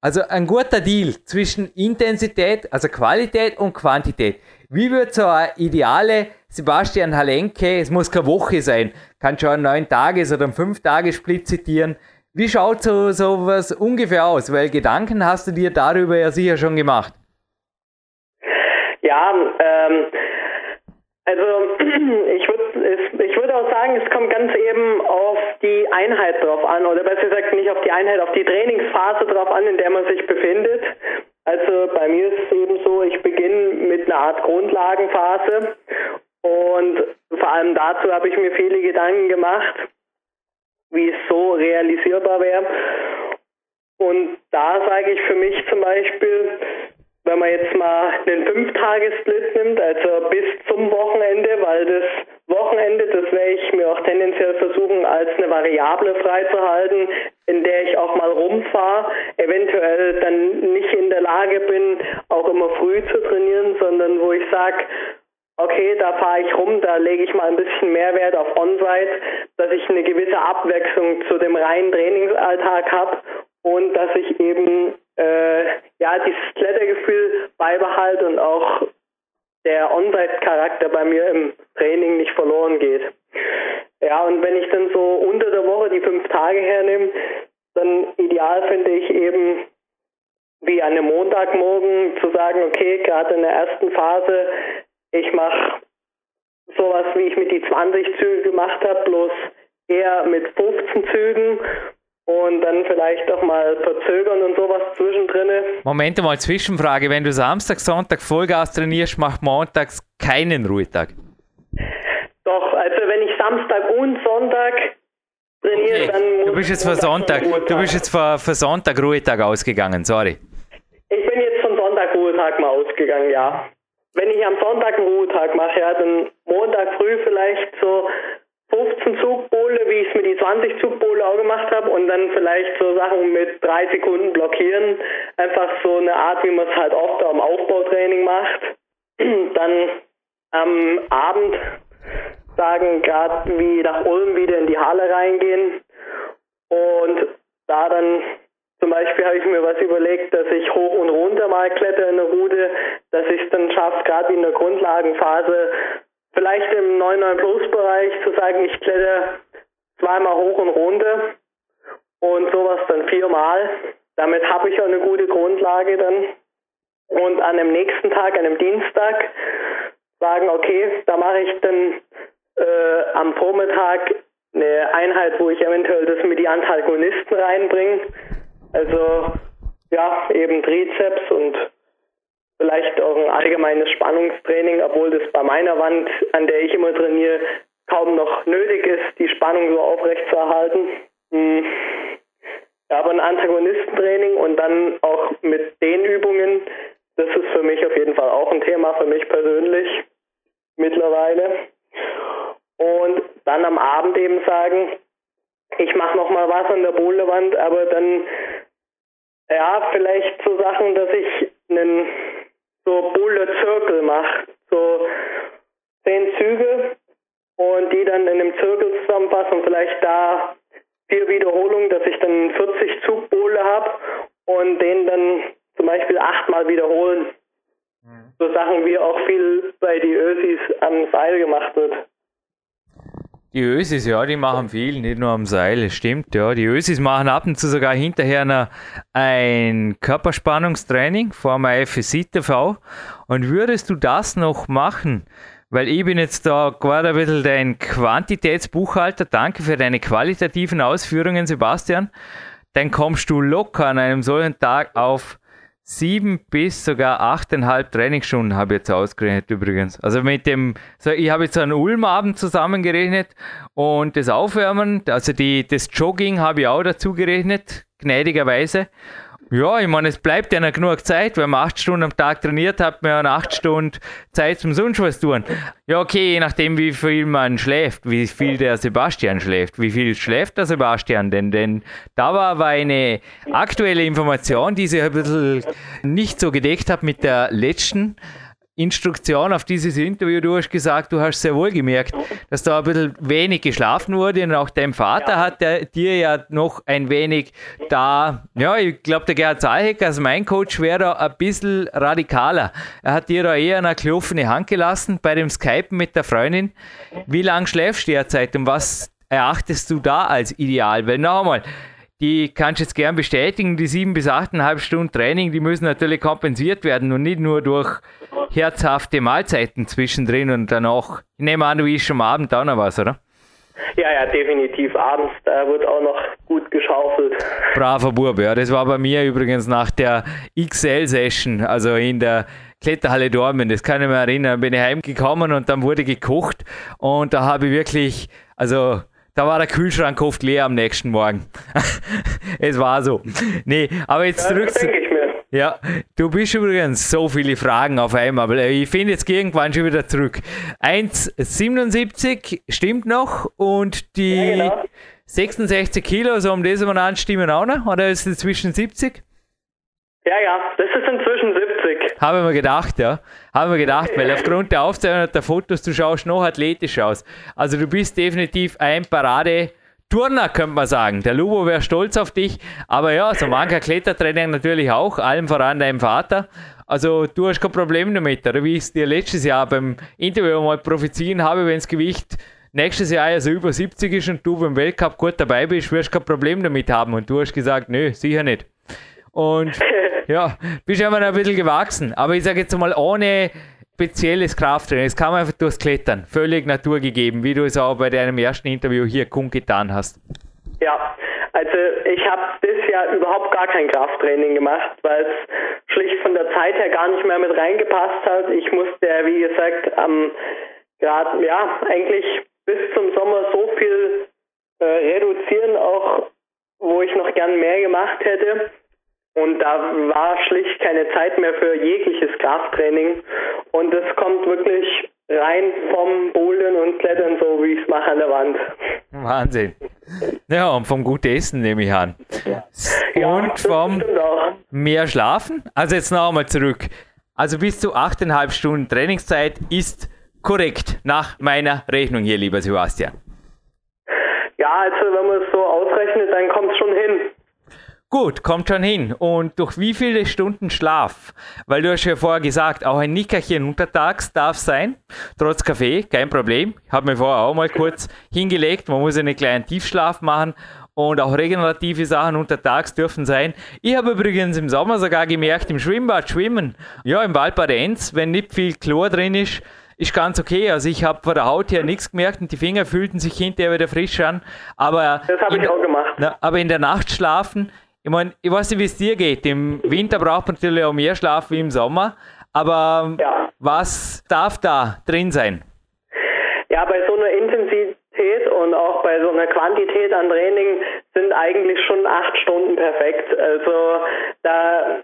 also ein guter Deal zwischen Intensität, also Qualität und Quantität. Wie würde so eine ideale Sebastian Halenke, es muss keine Woche sein, kann schon ein 9 Tages- oder ein 5 Tages Split zitieren, wie schaut so sowas ungefähr aus? Weil Gedanken hast du dir darüber ja sicher schon gemacht. Ja, ähm, also ich würde ich würde auch sagen, es kommt ganz eben auf die Einheit drauf an, oder besser gesagt nicht auf die Einheit, auf die Trainingsphase drauf an, in der man sich befindet. Also bei mir ist es eben so, ich beginne mit einer Art Grundlagenphase und vor allem dazu habe ich mir viele Gedanken gemacht wie es so realisierbar wäre. Und da sage ich für mich zum Beispiel, wenn man jetzt mal einen Fünf-Tage-Split nimmt, also bis zum Wochenende, weil das Wochenende, das werde ich mir auch tendenziell versuchen, als eine Variable freizuhalten, in der ich auch mal rumfahre, eventuell dann nicht in der Lage bin, auch immer früh zu trainieren, sondern wo ich sage, okay, da fahre ich rum, da lege ich mal ein bisschen mehr Wert auf On-Site, dass ich eine gewisse Abwechslung zu dem reinen Trainingsalltag habe und dass ich eben äh, ja dieses Klettergefühl beibehalte und auch der On-Site-Charakter bei mir im Training nicht verloren geht. Ja, und wenn ich dann so unter der Woche die fünf Tage hernehme, dann ideal finde ich eben wie an einem Montagmorgen zu sagen, okay, gerade in der ersten Phase ich mache sowas, wie ich mit die 20 Züge gemacht habe, bloß eher mit 15 Zügen und dann vielleicht auch mal verzögern und sowas zwischendrin. Moment mal, Zwischenfrage. Wenn du Samstag, Sonntag Vollgas trainierst, macht montags keinen Ruhetag? Doch, also wenn ich Samstag und Sonntag trainiere, okay. dann muss Du bist jetzt für Sonntag, du bist jetzt für, für Sonntag Ruhetag ausgegangen, sorry. Ich bin jetzt von Sonntag Ruhetag mal ausgegangen, ja wenn ich am Sonntag einen Ruhetag mache, ja, dann Montag früh vielleicht so 15 Zugbowle, wie ich es mit die 20 Zugbowle auch gemacht habe und dann vielleicht so Sachen mit drei Sekunden blockieren. Einfach so eine Art, wie man es halt oft am Aufbautraining macht. Dann am Abend sagen, gerade wie nach Ulm wieder in die Halle reingehen und da dann zum Beispiel habe ich mir was überlegt, dass ich hoch und runter mal kletter in der Route, dass ich es dann schaffe, gerade in der Grundlagenphase, vielleicht im 9-9 Plus Bereich zu sagen, ich kletter zweimal hoch und runter und sowas dann viermal. Damit habe ich auch eine gute Grundlage dann. Und an dem nächsten Tag, an dem Dienstag, sagen, okay, da mache ich dann äh, am Vormittag eine Einheit, wo ich eventuell das mit die Antagonisten reinbringe also ja, eben Trizeps und vielleicht auch ein allgemeines Spannungstraining, obwohl das bei meiner Wand, an der ich immer trainiere, kaum noch nötig ist, die Spannung so aufrecht zu erhalten. Hm. Ja, aber ein Antagonistentraining und dann auch mit den Übungen, das ist für mich auf jeden Fall auch ein Thema für mich persönlich mittlerweile. Und dann am Abend eben sagen, ich mache noch mal was an der Boulderwand, aber dann ja, vielleicht so Sachen, dass ich einen so Boulder Circle mache, so zehn Züge und die dann in einem Zirkel zusammenfassen und vielleicht da vier Wiederholungen, dass ich dann 40 Zugbohle habe und den dann zum Beispiel achtmal wiederholen. Mhm. So Sachen wie auch viel bei die Ösis am Seil gemacht wird. Die Ösis, ja, die machen viel, nicht nur am Seil, stimmt, ja. Die Ösis machen ab und zu sogar hinterher noch ein Körperspannungstraining vor dem FSI TV. Und würdest du das noch machen? Weil ich bin jetzt da gerade ein bisschen dein Quantitätsbuchhalter. Danke für deine qualitativen Ausführungen, Sebastian. Dann kommst du locker an einem solchen Tag auf sieben bis sogar achteinhalb Trainingsstunden habe ich jetzt ausgerechnet übrigens. Also mit dem, so ich habe jetzt einen Ulmabend zusammengerechnet und das Aufwärmen, also die, das Jogging habe ich auch dazu gerechnet, gnädigerweise. Ja, ich meine, es bleibt ja noch genug Zeit, wenn man acht Stunden am Tag trainiert, hat man ja acht Stunden Zeit zum sonst was tun. Ja, okay, je nachdem, wie viel man schläft, wie viel der Sebastian schläft. Wie viel schläft der Sebastian denn? Denn da war aber eine aktuelle Information, die sich ein bisschen nicht so gedeckt hat mit der letzten Instruktion auf dieses Interview. Du hast gesagt, du hast sehr wohl gemerkt, dass da ein bisschen wenig geschlafen wurde und auch dein Vater ja. hat der, dir ja noch ein wenig da, ja, ich glaube, der Gerhard Zahlheck, also mein Coach, wäre da ein bisschen radikaler. Er hat dir da eher eine klaffene Hand gelassen bei dem Skypen mit der Freundin. Wie lange schläfst du derzeit und was erachtest du da als ideal? Weil noch einmal, die kannst du jetzt gern bestätigen, die sieben bis achteinhalb Stunden Training, die müssen natürlich kompensiert werden und nicht nur durch herzhafte Mahlzeiten zwischendrin und danach. Ich nehme an, du isst schon am Abend auch noch was, oder? Ja, ja, definitiv. Abends da wird auch noch gut geschaufelt. Braver Bub, ja. Das war bei mir übrigens nach der XL-Session, also in der Kletterhalle Dormen. Das kann ich mir erinnern. Bin ich heimgekommen und dann wurde gekocht und da habe ich wirklich, also da war der Kühlschrank oft leer am nächsten Morgen. es war so. Nee, aber jetzt ja, zurück. Ja, du bist übrigens so viele Fragen auf einmal, aber ich finde jetzt irgendwann schon wieder zurück. 1,77 stimmt noch und die ja, genau. 66 Kilo, so um das mal an, stimmen auch noch? Oder ist es inzwischen 70? Ja, ja, das ist inzwischen 70. Habe ich mir gedacht, ja. Habe ich mir gedacht, weil aufgrund der Aufzeichnung der Fotos, du schaust noch athletisch aus. Also du bist definitiv ein Parade Turner, könnte man sagen. Der Lubo wäre stolz auf dich. Aber ja, so mancher Klettertraining natürlich auch, allem voran deinem Vater. Also du hast kein Problem damit, oder wie ich es dir letztes Jahr beim Interview mal prophezieren habe, wenn das Gewicht nächstes Jahr also über 70 ist und du beim Weltcup gut dabei bist, wirst du kein Problem damit haben. Und du hast gesagt, nö, sicher nicht. Und ja, bist einfach ein bisschen gewachsen. Aber ich sage jetzt mal, ohne spezielles Krafttraining, es kam einfach durchs Klettern, völlig naturgegeben, wie du es auch bei deinem ersten Interview hier kundgetan hast. Ja, also ich habe das Jahr überhaupt gar kein Krafttraining gemacht, weil es schlicht von der Zeit her gar nicht mehr mit reingepasst hat. Ich musste, wie gesagt, am gerade ja eigentlich bis zum Sommer so viel äh, reduzieren, auch wo ich noch gern mehr gemacht hätte. Und da war schlicht keine Zeit mehr für jegliches Krafttraining. Und das kommt wirklich rein vom Bouldern und Klettern, so wie ich es mache an der Wand. Wahnsinn. Ja, und vom guten Essen nehme ich an. Ja, und vom mehr Schlafen? Also jetzt noch einmal zurück. Also bis zu 8,5 Stunden Trainingszeit ist korrekt nach meiner Rechnung hier, lieber Sebastian. Ja, also wenn man es so ausrechnet, dann kommt es. Gut, kommt schon hin. Und durch wie viele Stunden Schlaf? Weil du hast ja vorher gesagt, auch ein Nickerchen untertags darf sein, trotz Kaffee, kein Problem. Ich habe mir vorher auch mal kurz hingelegt, man muss einen kleinen Tiefschlaf machen und auch regenerative Sachen untertags dürfen sein. Ich habe übrigens im Sommer sogar gemerkt, im Schwimmbad schwimmen, ja, im Waldbad Enz, wenn nicht viel Chlor drin ist, ist ganz okay. Also ich habe von der Haut her nichts gemerkt und die Finger fühlten sich hinterher wieder frisch an. Aber das habe ich auch gemacht. Na, aber in der Nacht schlafen ich meine, ich weiß nicht, wie es dir geht. Im Winter braucht man natürlich auch mehr Schlaf wie im Sommer. Aber ja. was darf da drin sein? Ja, bei so einer Intensität und auch bei so einer Quantität an Training sind eigentlich schon acht Stunden perfekt. Also da,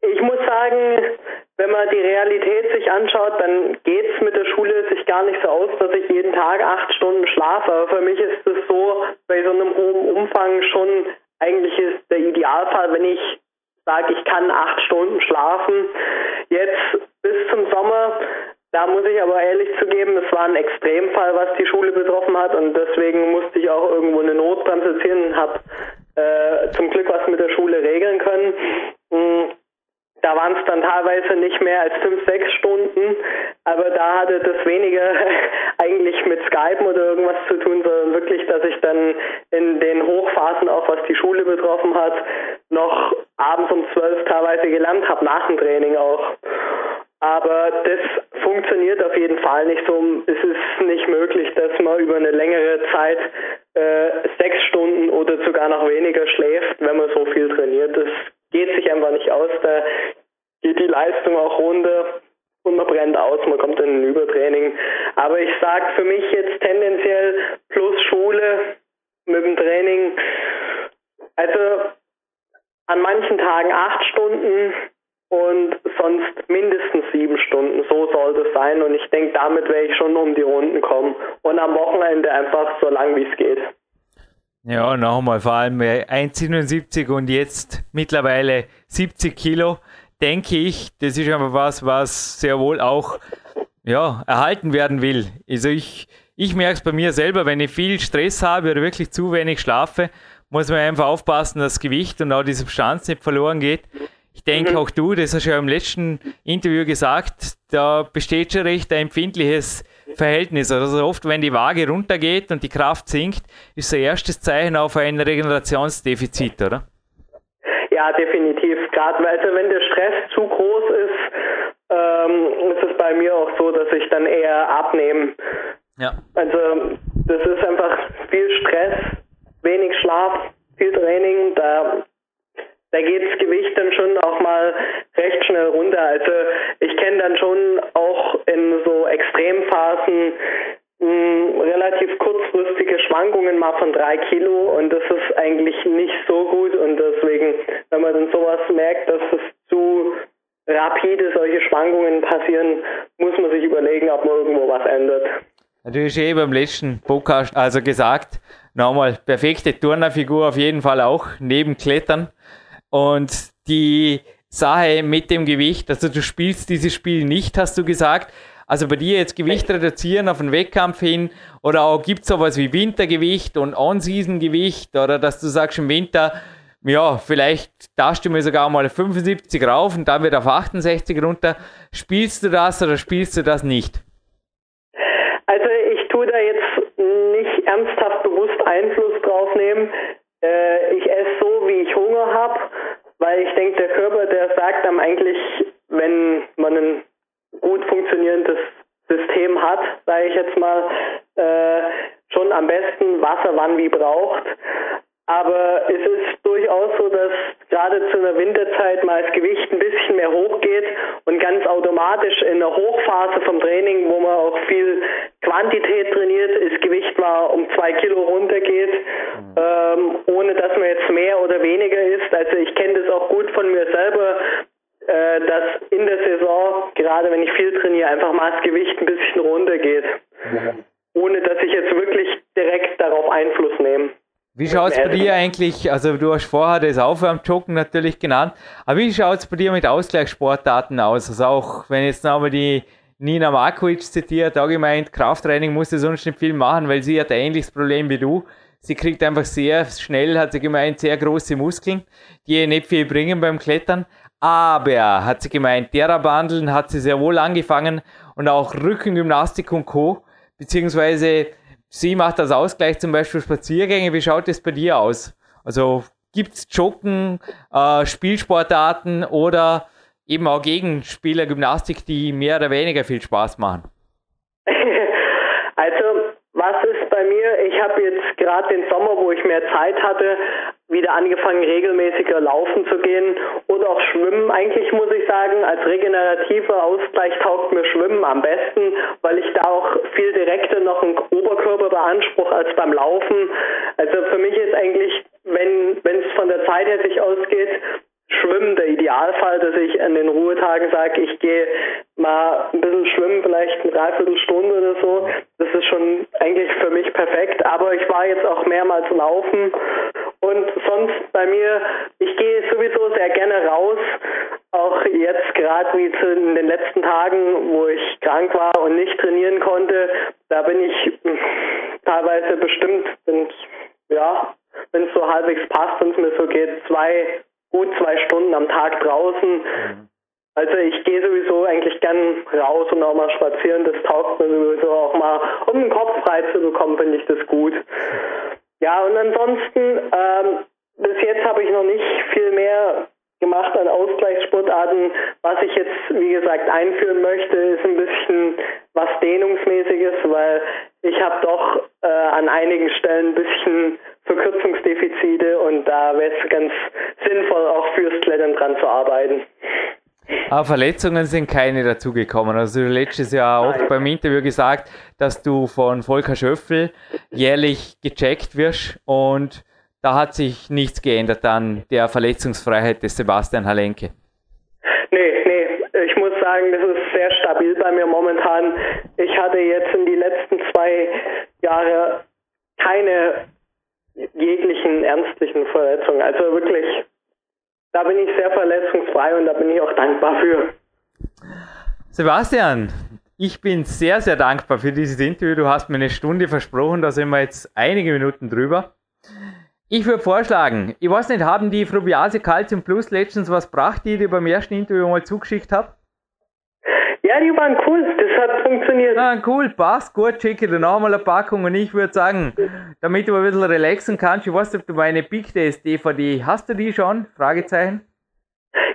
ich muss sagen, wenn man die Realität sich anschaut, dann geht es mit der Schule sich gar nicht so aus, dass ich jeden Tag acht Stunden schlafe. Aber für mich ist es so bei so einem hohen Umfang schon eigentlich ist der Idealfall, wenn ich sage, ich kann acht Stunden schlafen. Jetzt bis zum Sommer, da muss ich aber ehrlich zugeben, es war ein Extremfall, was die Schule betroffen hat und deswegen musste ich auch irgendwo eine Notbremse ziehen und habe äh, zum Glück was mit der Schule regeln können. Da waren es dann teilweise nicht mehr als fünf, sechs Stunden, aber da hatte das weniger eigentlich mit Skypen oder irgendwas zu tun, sondern wirklich, dass ich dann in den Hochphasen, auch was die Schule betroffen hat, noch abends um zwölf teilweise gelernt habe, nach dem Training auch. Aber das funktioniert auf jeden Fall nicht so. Es ist nicht möglich, dass man über eine längere Zeit äh, sechs Stunden oder sogar noch weniger schläft, wenn man so viel trainiert. Das geht sich einfach nicht aus. Da Leistung auch runter und man brennt aus, man kommt in ein Übertraining. Aber ich sage für mich jetzt tendenziell plus Schule mit dem Training. Also an manchen Tagen acht Stunden und sonst mindestens sieben Stunden. So sollte es sein. Und ich denke, damit werde ich schon um die Runden kommen. Und am Wochenende einfach so lang wie es geht. Ja, nochmal, vor allem 1,77 und jetzt mittlerweile 70 Kilo, denke ich, das ist einfach was, was sehr wohl auch ja, erhalten werden will. Also ich, ich merke es bei mir selber, wenn ich viel Stress habe oder wirklich zu wenig schlafe, muss man einfach aufpassen, dass das Gewicht und auch die Substanz nicht verloren geht. Ich denke mhm. auch du, das hast du ja im letzten Interview gesagt, da besteht schon recht ein empfindliches Verhältnis. Also oft, wenn die Waage runtergeht und die Kraft sinkt, ist das erstes Zeichen auf ein Regenerationsdefizit, oder? Ja, definitiv. Gerade also wenn der Stress zu groß ist, ähm, ist es bei mir auch so, dass ich dann eher abnehme. Ja. Also das ist einfach viel Stress, wenig Schlaf, viel Training. Da da geht das Gewicht dann schon auch mal recht schnell runter. Also ich kenne dann schon auch in so Extremphasen mh, hm, relativ kurzfristige Schwankungen mal von drei Kilo und das ist eigentlich nicht so gut und deswegen, wenn man dann sowas merkt, dass es zu rapide solche Schwankungen passieren, muss man sich überlegen, ob man irgendwo was ändert. Du hast eh beim letzten Podcast also gesagt, nochmal perfekte Turnerfigur auf jeden Fall auch, neben Klettern. Und die Sache mit dem Gewicht, also du spielst dieses Spiel nicht, hast du gesagt. Also bei dir jetzt Gewicht reduzieren auf einen Wettkampf hin oder auch gibt es sowas wie Wintergewicht und On-Season-Gewicht oder dass du sagst im Winter, ja, vielleicht darfst du mir sogar mal 75 rauf und dann wird auf 68 runter. Spielst du das oder spielst du das nicht? Also ich tue da jetzt nicht ernsthaft bewusst Einfluss drauf nehmen. Äh, ich esse so, wie ich Hunger habe, weil ich denke, der Körper, der sagt dann eigentlich, wenn man ein gut funktionierendes System hat, sage ich jetzt mal, äh, schon am besten Wasser wann wie braucht. Aber es ist durchaus so, dass gerade zu einer Winterzeit mal das Gewicht ein bisschen mehr hochgeht und ganz automatisch in der Hochphase vom Training, wo man auch viel Quantität trainiert, das Gewicht mal um zwei Kilo runtergeht, ähm, ohne dass man jetzt mehr oder weniger ist. Also ich kenne das auch gut von mir selber, äh, dass in der Saison, gerade wenn ich viel trainiere, einfach mal das Gewicht ein bisschen runtergeht. Ohne dass ich jetzt wirklich direkt darauf Einfluss nehme. Wie schaut es bei dir eigentlich, also du hast vorher das Aufwärmjoggen natürlich genannt, aber wie schaut es bei dir mit Ausgleichssportarten aus? Also auch wenn jetzt nochmal die Nina Markovic zitiert, auch gemeint, Krafttraining musste sonst nicht viel machen, weil sie hat ein ähnliches Problem wie du. Sie kriegt einfach sehr schnell, hat sie gemeint, sehr große Muskeln, die ihr nicht viel bringen beim Klettern. Aber, hat sie gemeint, derer Bandeln hat sie sehr wohl angefangen und auch Rückengymnastik und Co. Beziehungsweise Sie macht als Ausgleich zum Beispiel Spaziergänge. Wie schaut es bei dir aus? Also gibt es Joggen, äh, Spielsportarten oder eben auch Gegenspieler Gymnastik, die mehr oder weniger viel Spaß machen? Also was ist bei mir? Ich habe jetzt gerade den Sommer, wo ich mehr Zeit hatte, wieder angefangen, regelmäßiger laufen zu gehen oder auch schwimmen. Eigentlich muss ich sagen, als regenerativer Ausgleich taugt mir Schwimmen am besten, weil ich da auch viel direkter noch einen Oberkörper beanspruche als beim Laufen. Also für mich ist eigentlich, wenn wenn es von der Zeit her sich ausgeht, Schwimmen der Idealfall, dass ich an den Ruhetagen sage, ich gehe mal ein bisschen schwimmen, vielleicht eine Dreiviertelstunde oder so. Das ist schon eigentlich für mich perfekt. Aber ich war jetzt auch mehrmals laufen und sonst bei mir, ich gehe sowieso sehr gerne raus. Auch jetzt gerade wie in den letzten Tagen, wo ich krank war und nicht trainieren konnte, da bin ich teilweise bestimmt, ja, wenn es so halbwegs passt und es mir so geht, zwei gut zwei Stunden am Tag draußen. Mhm. Also ich gehe sowieso eigentlich gern raus und auch mal spazieren. Das taugt mir sowieso auch mal, um den Kopf frei zu bekommen, finde ich das gut. Ja, und ansonsten, ähm, bis jetzt habe ich noch nicht viel mehr gemacht an Ausgleichssportarten. Was ich jetzt, wie gesagt, einführen möchte, ist ein bisschen was Dehnungsmäßiges, weil ich habe doch äh, an einigen Stellen ein bisschen Verkürzungsdefizite und da wäre es ganz sinnvoll, auch fürs Klettern dran zu arbeiten. Aber Verletzungen sind keine dazugekommen. Also du letztes Jahr auch Nein. beim Interview gesagt, dass du von Volker Schöffel jährlich gecheckt wirst und da hat sich nichts geändert an der Verletzungsfreiheit des Sebastian Halenke. Nee, nee, ich muss sagen, das ist sehr stabil bei mir momentan. Ich hatte jetzt in die letzten zwei Jahre keine jeglichen ernstlichen Verletzungen. Also wirklich, da bin ich sehr verletzungsfrei und da bin ich auch dankbar für. Sebastian, ich bin sehr, sehr dankbar für dieses Interview. Du hast mir eine Stunde versprochen, da sind wir jetzt einige Minuten drüber. Ich würde vorschlagen, ich weiß nicht, haben die Frubiase Calcium Plus letztens was gebracht, die ich beim ersten Interview mal zugeschickt habe? Ja, die waren cool, das hat funktioniert. Ah, cool, passt, gut, schicke dir nochmal eine Packung und ich würde sagen, damit du ein bisschen relaxen kannst, ich weiß nicht, ob du meine Big Days DVD, hast du die schon? Fragezeichen.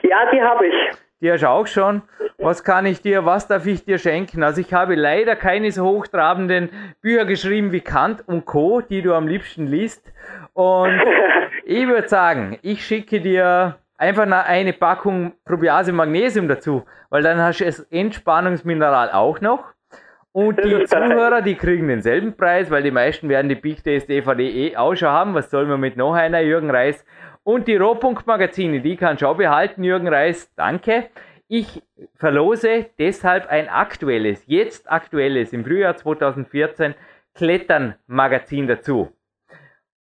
Ja, die habe ich. Die hast du auch schon. Was kann ich dir, was darf ich dir schenken? Also ich habe leider keine so hochtrabenden Bücher geschrieben wie Kant und Co., die du am liebsten liest. Und ich würde sagen, ich schicke dir einfach eine Packung Probiase Magnesium dazu, weil dann hast du das Entspannungsmineral auch noch. Und die Zuhörer, die kriegen denselben Preis, weil die meisten werden die Big Days DVD eh auch schon haben. Was sollen wir mit noch einer, Jürgen Reis? Und die Rohpunkt-Magazine, die kannst du auch behalten, Jürgen Reis. Danke. Ich verlose deshalb ein aktuelles, jetzt aktuelles, im Frühjahr 2014 Klettern-Magazin dazu.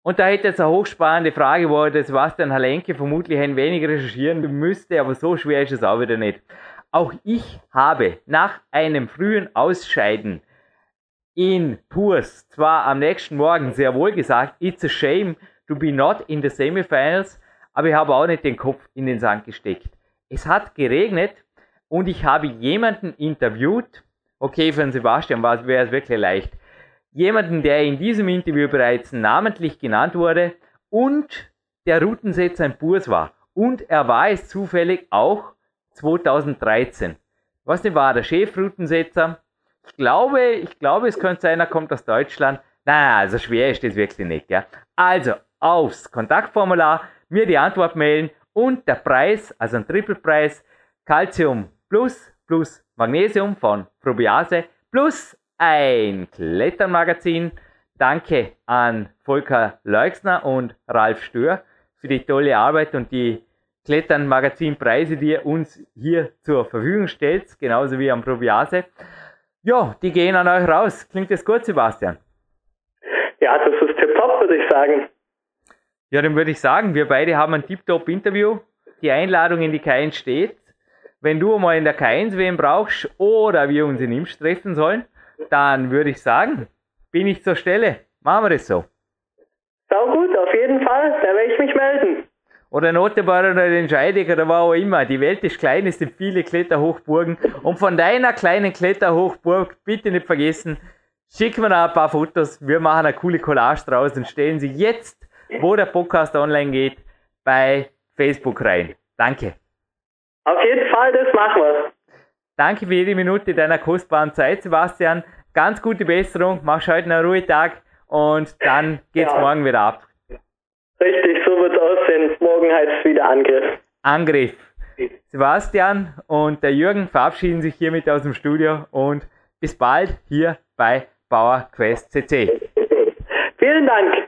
Und da hätte jetzt eine hochspannende Frage, wo der Sebastian Halenke vermutlich ein wenig recherchieren müsste, aber so schwer ist es auch wieder nicht. Auch ich habe nach einem frühen Ausscheiden in Purs zwar am nächsten Morgen sehr wohl gesagt, it's a shame to be not in the semifinals, aber ich habe auch nicht den Kopf in den Sand gesteckt. Es hat geregnet und ich habe jemanden interviewt, okay, für den Sebastian wäre es wirklich leicht, jemanden, der in diesem Interview bereits namentlich genannt wurde und der Routensetzer in Burs war. Und er war es zufällig auch 2013. Was denn war der Chefroutensetzer? Ich glaube, ich glaube, es könnte sein, er kommt aus Deutschland. Naja, also schwer ist das wirklich nicht, ja. Also, aufs Kontaktformular, mir die Antwort mailen und der Preis, also ein Trippelpreis, Calcium Plus plus Magnesium von Probiase plus ein Kletternmagazin. Danke an Volker Leuxner und Ralf Stör für die tolle Arbeit und die Kletternmagazinpreise, die ihr uns hier zur Verfügung stellt, genauso wie am Probiase. Ja, die gehen an euch raus. Klingt das gut, Sebastian? Ja, das ist tipptopp, würde ich sagen. Ja, dann würde ich sagen, wir beide haben ein tipptopp Interview. Die Einladung in die K1 steht. Wenn du mal in der K1 wen brauchst oder wir uns in Imst treffen sollen, dann würde ich sagen, bin ich zur Stelle. Machen wir das so. Sau gut, auf jeden Fall. Da werde ich mich melden. Oder Notebar oder den Scheidig oder wo auch immer. Die Welt ist klein, es sind viele Kletterhochburgen. Und von deiner kleinen Kletterhochburg, bitte nicht vergessen, schick mir da ein paar Fotos. Wir machen eine coole Collage draus und stellen sie jetzt, wo der Podcast online geht, bei Facebook rein. Danke. Auf jeden Fall, das machen wir. Danke für jede Minute deiner kostbaren Zeit, Sebastian. Ganz gute Besserung. Mach's heute einen Ruhetag und dann geht's ja. morgen wieder ab. Richtig, so wird's aussehen. Morgen heißt es wieder Angriff. Angriff. Sebastian und der Jürgen verabschieden sich hiermit aus dem Studio und bis bald hier bei Bauer Quest CC. Vielen Dank.